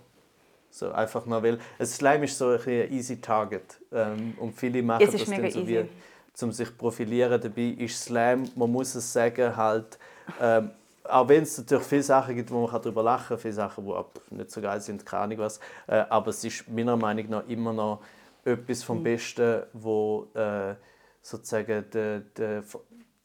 So einfach mal, weil ein Slam ist so ein ein easy target ähm, und viele machen Es ist das mega dann so easy. wie, zum sich profilieren. Dabei ist Slam, man muss es sagen, halt ähm, auch wenn es natürlich viele Sachen gibt, wo man darüber lachen kann, viele Sachen, die ab- nicht so geil sind, keine Ahnung was, äh, aber es ist meiner Meinung nach immer noch etwas vom Besten, wo äh, sozusagen der, der,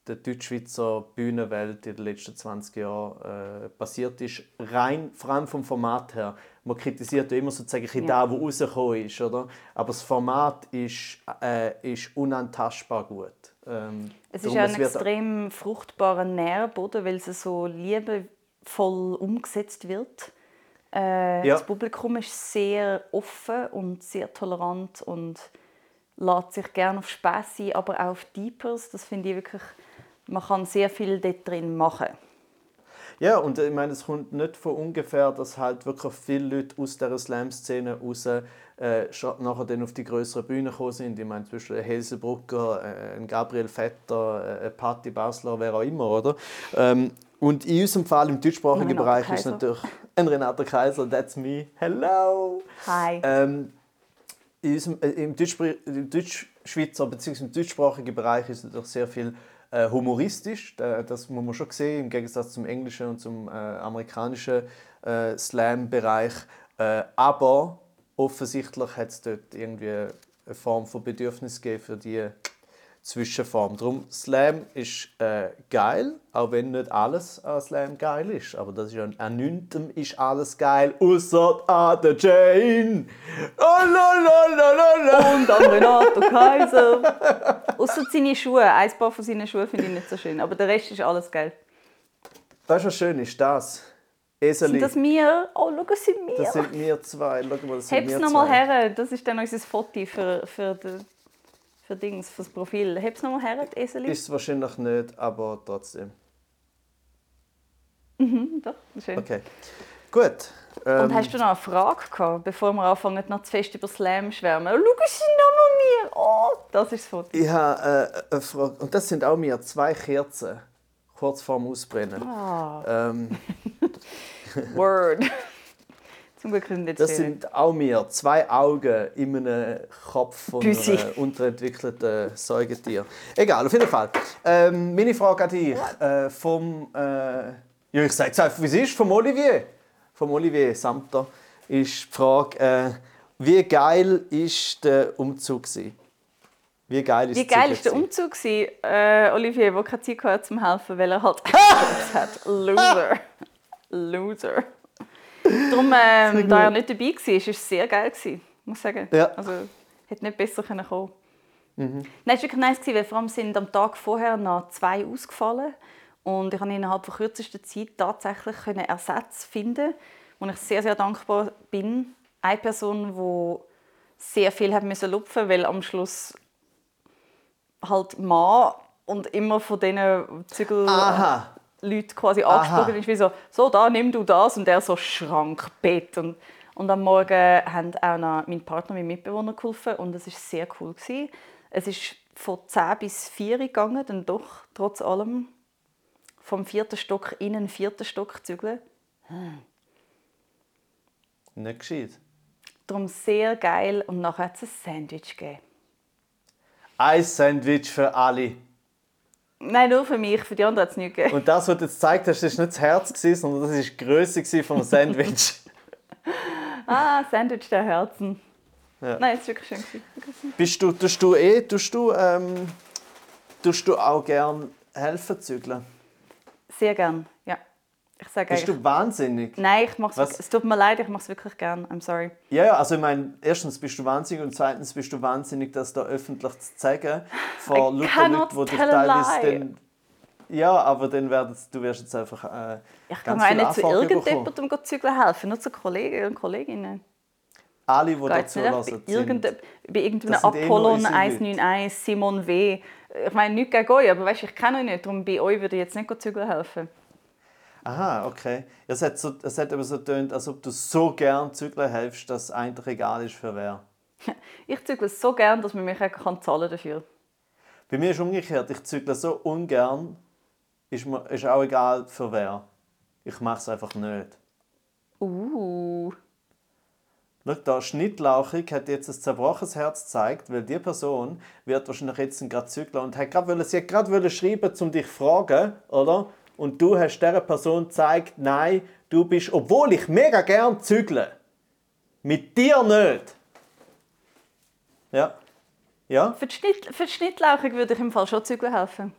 der Deutschschweizer Bühnenwelt in den letzten 20 Jahren äh, passiert ist. Rein, vor allem vom Format her. Man kritisiert ja immer sozusagen Ja. da, wo rausgekommen ist, oder? Aber das Format ist, äh, ist unantastbar gut. Ähm, Es ist ja ein extrem fruchtbarer Nährboden, weil es so liebevoll umgesetzt wird. Äh, Ja. Das Publikum ist sehr offen und sehr tolerant und lässt sich gerne auf Spaß ein, aber auch auf Deepers. Das finde ich wirklich, man kann sehr viel dort drin machen. Ja, und ich meine, es kommt nicht von ungefähr, dass halt wirklich viele Leute aus dieser Slam-Szene raus äh, nachher dann auf die größeren Bühnen gekommen sind. Ich meine, zum Beispiel ein Helsenbrucker, äh, ein Gabriel Vetter, äh, ein Patti Basler, wer auch immer, oder? Ähm, und in unserem Fall im deutschsprachigen Bereich ist Kaiser. natürlich ein Renata Kaiser, that's me, hello! Hi. Ähm, in unserem, äh, Im, Deutschspr- im Deutschschweizer bzw. im deutschsprachigen Bereich ist natürlich sehr viel äh, humoristisch. Da- Das muss man schon sehen, im Gegensatz zum englischen und zum äh, amerikanischen äh, Slam-Bereich. Äh, aber offensichtlich hat es dort irgendwie eine Form von Bedürfnis gegeben für die Zwischenform. Darum, Slam ist äh, geil, auch wenn nicht alles an Slam geil ist. Aber das ist ja, an nintem ist alles geil, außer an der Jane. Oh, la. Und an Renato Kaiser. Außer seine Schuhe. Ein paar von seinen Schuhen finde ich nicht so schön. Aber der Rest ist alles geil. Weißt du, was schön ist? Das. Eseli. Sind das wir? Oh, schau, es sind wir. Das sind wir zwei. Schau mal, das sind Heb's noch mal zwei. her. Das ist dann unser Foto für, für, den, für Dings, fürs Profil. Heb's nochmal her, die Eseli. Ist es wahrscheinlich nicht, aber trotzdem. Mhm, doch, schön. Okay. Gut. Ähm, Und hast du noch eine Frage gehabt, bevor wir anfangen, noch zu fest über Slam schwärmen? Schau sie nochmal mir! Oh, das ist das Foto. ich habe äh, eine Frage. Und das sind auch mir zwei Kerzen. Kurz vorm Ausbrennen. Ah, Ähm, Word. Zum nicht das sind auch mir zwei Augen in einem Kopf von einem unterentwickelten Säugetier. Egal, auf jeden Fall. Ähm, meine Frage an dich. Äh, vom, äh, ja, ich sage es einfach, wie es ist, vom Olivier. Vom Olivier Samter ist die Frage, äh, wie geil ist der Umzug? Gewesen? Wie geil ist Wie geil war der? Umzug? Äh, Olivier, der keine Zeit hatte zum helfen, weil er halt hat. Loser. Loser. Darum, ähm, da er nicht dabei war, war es sehr geil. Gewesen, muss ich sagen. Ja. Also, hätte nicht besser können kommen Nein, es war wirklich nice, weil vor allem sind am Tag vorher noch zwei ausgefallen. Und ich konnte innerhalb von kürzester Zeit tatsächlich Ersatz finden, wo ich sehr, sehr dankbar bin. Eine Person, die sehr viel hat müssen lupfen, weil am Schluss halt Mann und immer von diesen Zügel Aha. Leuten quasi angesprochen ist, wie so, so, da, nimm du das und er so Schrankbett. Und, und am Morgen haben auch noch mein Partner, mein Mitbewohner geholfen und es war sehr cool. Gewesen. Es ist von 10 bis 4 gegangen, dann doch, trotz allem, vom vierten Stock in den vierten Stock zügeln. Nicht gescheit. Darum sehr geil und nachher hat es ein Sandwich gegeben. Ein Sandwich für alle. Nein, nur für mich, für die anderen hat es nicht gegeben. Und das, was du jetzt gezeigt hast, das war nicht das Herz, gewesen, sondern das war die Größe vom Sandwich. Ah, Sandwich der Herzen. Ja. Nein, es war wirklich schön. gewesen. Bist du, tust du eh, tust du, ähm, tust du auch gern helfen zügeln? Sehr gern, ja. Ich sage Bist du wahnsinnig? Nein, ich mach's Was? Es tut mir leid, ich mache es wirklich gern. I'm sorry. Ja, ja, also ich meine, erstens bist du wahnsinnig und zweitens bist du wahnsinnig, das da öffentlich zu zeigen vor lauter Leuten, die dich teilweise dann... Ja, aber dann werden, du wirst jetzt einfach äh, Ich kann ganz auch nicht zu irgendjemandem zügeln helfen, nur zu Kollegen und Kolleginnen. Alle, die dazu sind... bei, irgende, bei irgendeinem eh Apollon Leute. 191, Simon W. Ich meine, nicht gegen euch, aber weißt, ich kenne euch nicht, darum bei euch würde ich jetzt nicht zügeln helfen. Aha, okay. Es hat, so, es hat aber so getönt, als ob du so gern zügeln helfst, dass es eigentlich egal ist für wer. Ich zügle so gern, dass man mich auch kann zahlen dafür. Bei mir ist umgekehrt. Ich zügle so ungern, ist mir ist auch egal für wer. Ich mache es einfach nicht. Uh. Schau da, Schnittlauchig hat jetzt ein zerbrochenes Herz gezeigt, weil die Person wird wahrscheinlich jetzt gerade zügeln und hat grad wollen, sie hat gerade wollen schreiben, um dich zu fragen, oder? Und du hast dieser Person gezeigt, nein, du bist, obwohl ich mega gern zügle, mit dir nicht. Ja. Ja? Für die, Schnitt, für die Schnittlauchung würde ich im Fall schon zügeln helfen.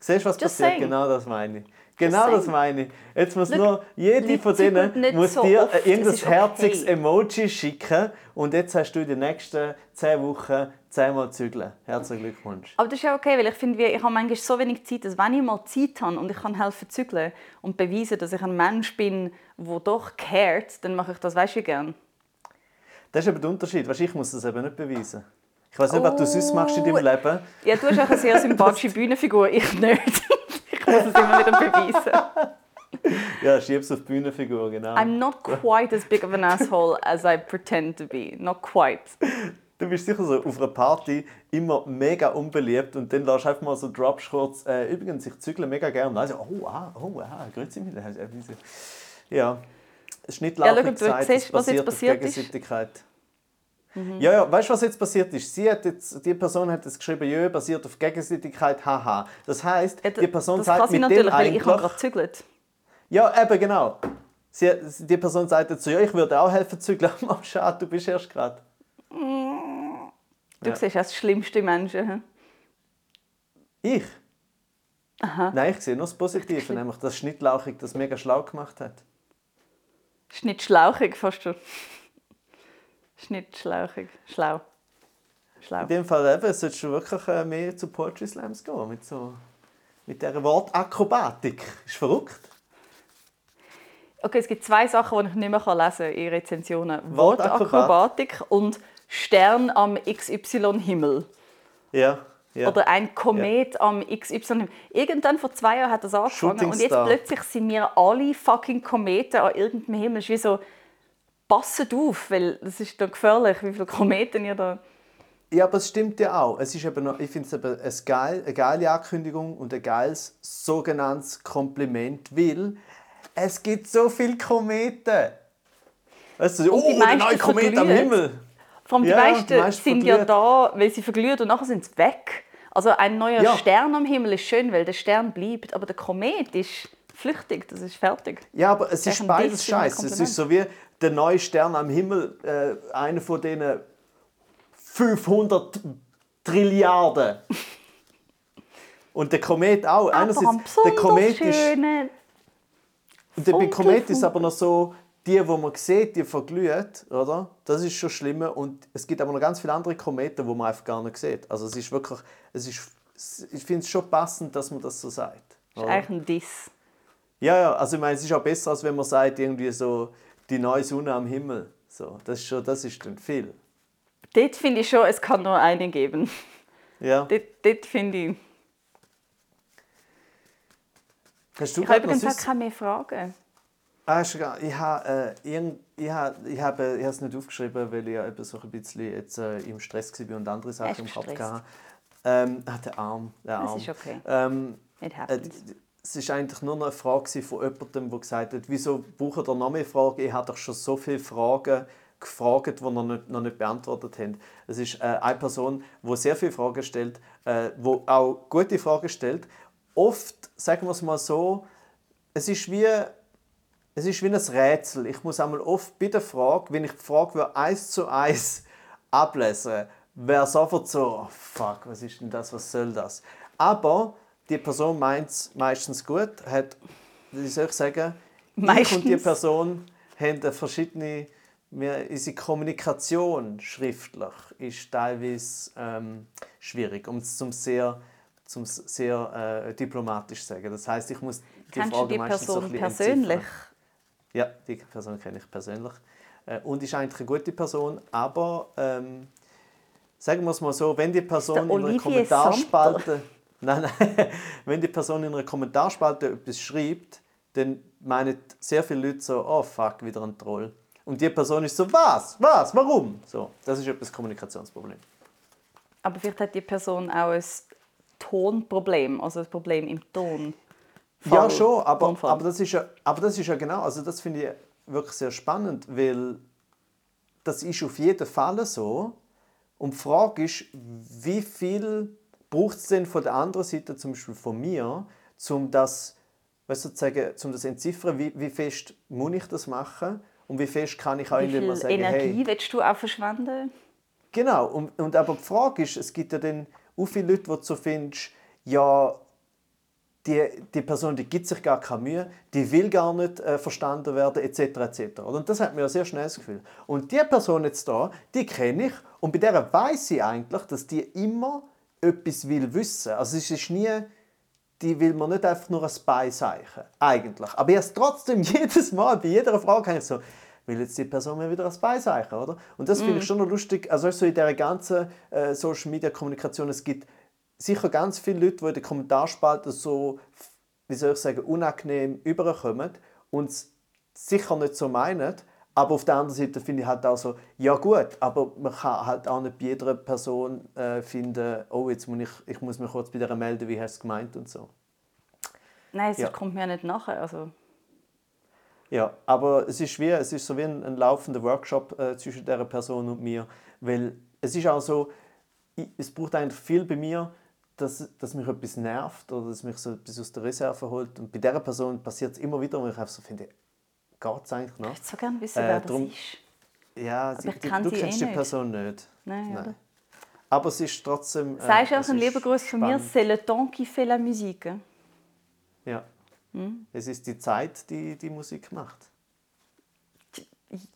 Siehst du, was Just passiert? saying. Genau das meine ich. Genau saying. das meine ich. Jetzt muss Schau, nur jede von denen muss so dir oft. ein irgendein okay. herziges Emoji schicken und jetzt hast du in den nächsten 10 Wochen 10 Mal zügeln. Herzlichen Glückwunsch. Aber das ist ja okay, weil ich finde, ich habe manchmal so wenig Zeit, dass wenn ich mal Zeit habe und ich kann helfen zügeln und beweisen, dass ich ein Mensch bin, der doch cared, dann mache ich das, weißt du, gern. Das ist aber der Unterschied. Weißt, ich muss das eben nicht beweisen. Ich weiß nicht, was du sonst machst in deinem Oh. Leben. Ja, du hast auch eine sehr sympathische Bühnenfigur, ich nicht. Muss es immer wieder beweisen. Ja, schieb's auf Bühnenfigur, genau. I'm not quite as big of an asshole as I pretend to be. Not quite. Du bist sicher so auf einer Party immer mega unbeliebt und dann lässt du einfach mal so Drops kurz. Äh, übrigens, ich zügle mega gerne. Also, oh, ah, oh, ah, grüezi mich. Ja, Schnittlauchig Ja, schau, du siehst, was jetzt passiert ist. Gegenseitigkeit. Ja, ja, weißt du, was jetzt passiert ist? Sie hat jetzt, die Person hat jetzt geschrieben, ja, basiert auf Gegenseitigkeit, haha. Das heisst, Ja, die Person das sagt kann sie mit dem natürlich, weil ich habe gerade gezügelt. Ja, eben genau. Sie, die Person sagt jetzt so, ja, ich würde auch helfen zügeln. Oh, schade, du bist erst gerade. Du Ja. siehst das schlimmste Menschen. Ich? Aha. Nein, ich sehe nur das Positive, nämlich dass Schnittlauchig das mega schlau gemacht hat. Ist nicht schlauchig, fast schon. Ist nicht schlauchig. Schlau. Schlau. In dem Fall eben, solltest du wirklich äh, mehr zu Poetry Slams gehen, mit, so, mit dieser Wortakrobatik. Ist verrückt. Okay, es gibt zwei Sachen, die ich nicht mehr lesen kann in Rezensionen. Wortakrobat- Wortakrobatik und Stern am XY-Himmel. Ja. ja. Oder ein Komet am XY. Irgendwann vor zwei Jahren hat das angefangen und jetzt plötzlich sind wir alle fucking Kometen an irgendeinem Himmel. Es ist wie so, passet auf, weil das ist doch gefährlich, wie viele Kometen ihr da... Ja, aber es stimmt ja auch. Es ist eben noch, ich finde es eben eine, geil, eine geile Ankündigung und ein geiles sogenanntes Kompliment, weil es gibt so viele Kometen. Weißt du, die oh, der neue Komet am. Himmel. Vor allem die Ja, die meisten meisten sind ja verglühen. da, weil sie verglühen und nachher sind sie weg. Also ein neuer Ja. Stern am Himmel ist schön, weil der Stern bleibt, aber der Komet ist flüchtig, das ist fertig. Ja, aber es ist beides scheiße. Es ist so wie der neue Stern am Himmel, äh, einer von denen 500 Trilliarden. Und der Komet auch. Aber Einerseits, der Komet ist, und der Komet ist aber noch so, die, die man sieht, die verglühen, oder? Das ist schon schlimm. Und es gibt aber noch ganz viele andere Kometen, die man einfach gar nicht sieht. Also es ist wirklich, es ist, ich finde es schon passend, dass man das so sagt. Das ist oder? eigentlich ein Diss. Ja, ja, also ich meine, es ist auch besser, als wenn man sagt, irgendwie so, die neue Sonne am Himmel. So, das ist schon, das ist dann viel. Dort finde ich schon, es kann nur einen geben. Ja. Dort, dort finde ich... Hast du Ich habe übrigens auch keine mehr Fragen. Ah, ich habe äh, irgend- ich habe ich habe ich habe es nicht aufgeschrieben, weil ich ja eben so ein bisschen jetzt äh, im Stress war und andere Sachen im Kopf hatte. Ähm, ah, der Arm, der Das Arm. ist okay. Ähm, It Äh, happens. d- Es war eigentlich nur eine Frage von jemandem, der gesagt hat, wieso braucht ihr noch mehr Fragen? Ich habe doch schon so viele Fragen gefragt, die noch nicht, noch nicht beantwortet habt. Es ist äh, eine Person, die sehr viele Fragen stellt, äh, die auch gute Fragen stellt. Oft, sagen wir es mal so, es ist wie, es ist wie ein Rätsel. Ich muss einmal oft bei der Frage, wenn ich die Frage eins zu eins ablesen wäre sofort so, oh, fuck, was ist denn das, was soll das? Aber die Person meint es meistens gut, hat, wie soll ich sagen, ich und die Meistens. Person haben verschiedene, wir, unsere Kommunikation schriftlich ist teilweise ähm, schwierig, um es zum sehr, zum sehr äh, diplomatisch zu sagen. Das heißt, ich muss die Kennst Frage die meistens so ein Person bisschen persönlich? entziffern. Ja, die Person kenne ich persönlich. Äh, Und ist eigentlich eine gute Person, aber ähm, sagen wir es mal so, wenn die Person der in Olivier Kommentarspalte, nein, nein, wenn die Person in einer Kommentarspalte etwas schreibt, dann meinen sehr viele Leute so, oh fuck, wieder ein Troll. Und die Person ist so, was, was, warum? So, das ist etwas Kommunikationsproblem. Aber vielleicht hat die Person auch ein Tonproblem, also ein Problem im Ton. Ja, schon, aber, Tonfall. aber, das ist ja, aber das ist ja genau, also das finde ich wirklich sehr spannend, weil das ist auf jeden Fall so. Und die Frage ist, wie viel braucht es denn von der anderen Seite, zum Beispiel von mir, um das, weißt du, zu sagen, um das entziffern, wie, wie fest muss ich das machen und wie fest kann ich auch Wie viel sagen, Energie hey, willst du auch verschwenden? Genau, und, und aber die Frage ist, es gibt ja dann auch viele Leute, wo du so findest, ja, die, die Person die gibt sich gar keine Mühe, die will gar nicht äh, verstanden werden, etc. etc. Und das hat mir ja sehr schnell das Gefühl. Und die Person jetzt da, die kenne ich und bei der weiß ich eigentlich, dass die immer etwas will wissen. Also es ist nie, die will man nicht einfach nur ein Beiseichen, eigentlich. Aber erst trotzdem jedes Mal, bei jeder Frage ich so, will jetzt die Person mir wieder ein Beiseichen, oder? Und das finde ich schon noch lustig, also so in dieser ganzen äh, Social Media Kommunikation, es gibt sicher ganz viele Leute, die in den Kommentarspalten so, wie soll ich sagen, unangenehm überkommen und es sicher nicht so meinen. Aber auf der anderen Seite finde ich halt auch so, ja gut, aber man kann halt auch nicht bei jeder Person äh, finden, oh, jetzt muss ich, ich muss mich kurz bei der melden, wie hast du es gemeint und so. Nein, es Ja. kommt mir nicht nachher. Also, Ja, aber es ist, wie, es ist so wie ein, ein laufender Workshop äh, zwischen der Person und mir, weil es ist auch so, ich, es braucht eigentlich viel bei mir, dass, dass mich etwas nervt oder dass mich so etwas aus der Reserve holt und bei dieser Person passiert es immer wieder, wo ich einfach so finde, geht es eigentlich ich noch? würde so gerne wissen, Äh, wer drum- das ist. Ja, Aber sie, ich kenn du sie kennst eh die nicht. Person nicht. Nein, oder? Aber es ist trotzdem... Äh, Sagst du auch einen ist lieben Gruß von mir? C'est le temps qui fait la musique. Ja. Hm? Es ist die Zeit, die die Musik macht.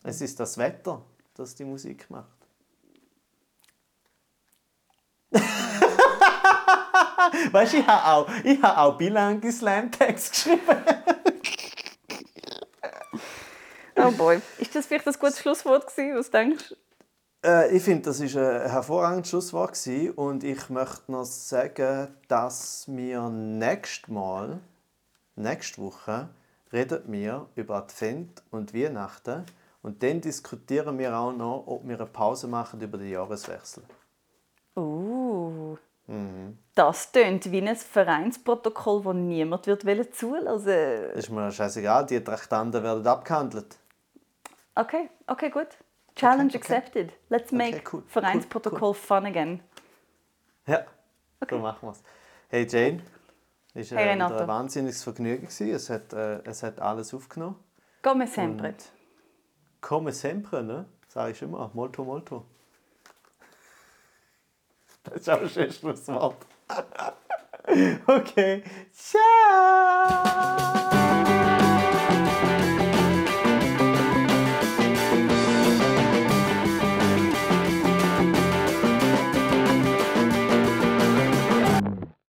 Es ist das Wetter, das die Musik macht. weißt du, ich habe auch, ich habe auch bilange Slam-Text geschrieben. Oh boy. Ist das vielleicht ein gutes Schlusswort gewesen? Was denkst du? Äh, ich finde, das war ein hervorragendes Schlusswort gewesen. und ich möchte noch sagen, dass wir nächstes Mal, nächste Woche, reden wir über Advent und Weihnachten und dann diskutieren wir auch noch, ob wir eine Pause machen über den Jahreswechsel. Uh. Das tönt wie ein Vereinsprotokoll, das niemand wird zulassen will. Ist mir scheißegal, die Traktanten werden abgehandelt. Okay, okay, gut. Challenge Okay, okay. accepted. Let's make Okay, cool, Vereinsprotokoll fun again. Ja, Okay. so machen wir es. Hey Jane, es war Hey, äh, ein wahnsinniges Vergnügen. Es, hat, äh, es hat alles aufgenommen. Come sempre. Und Come sempre, ne? Sag ich immer. Molto, molto. Das ist auch ein schönes Schlusswort. okay. Ciao!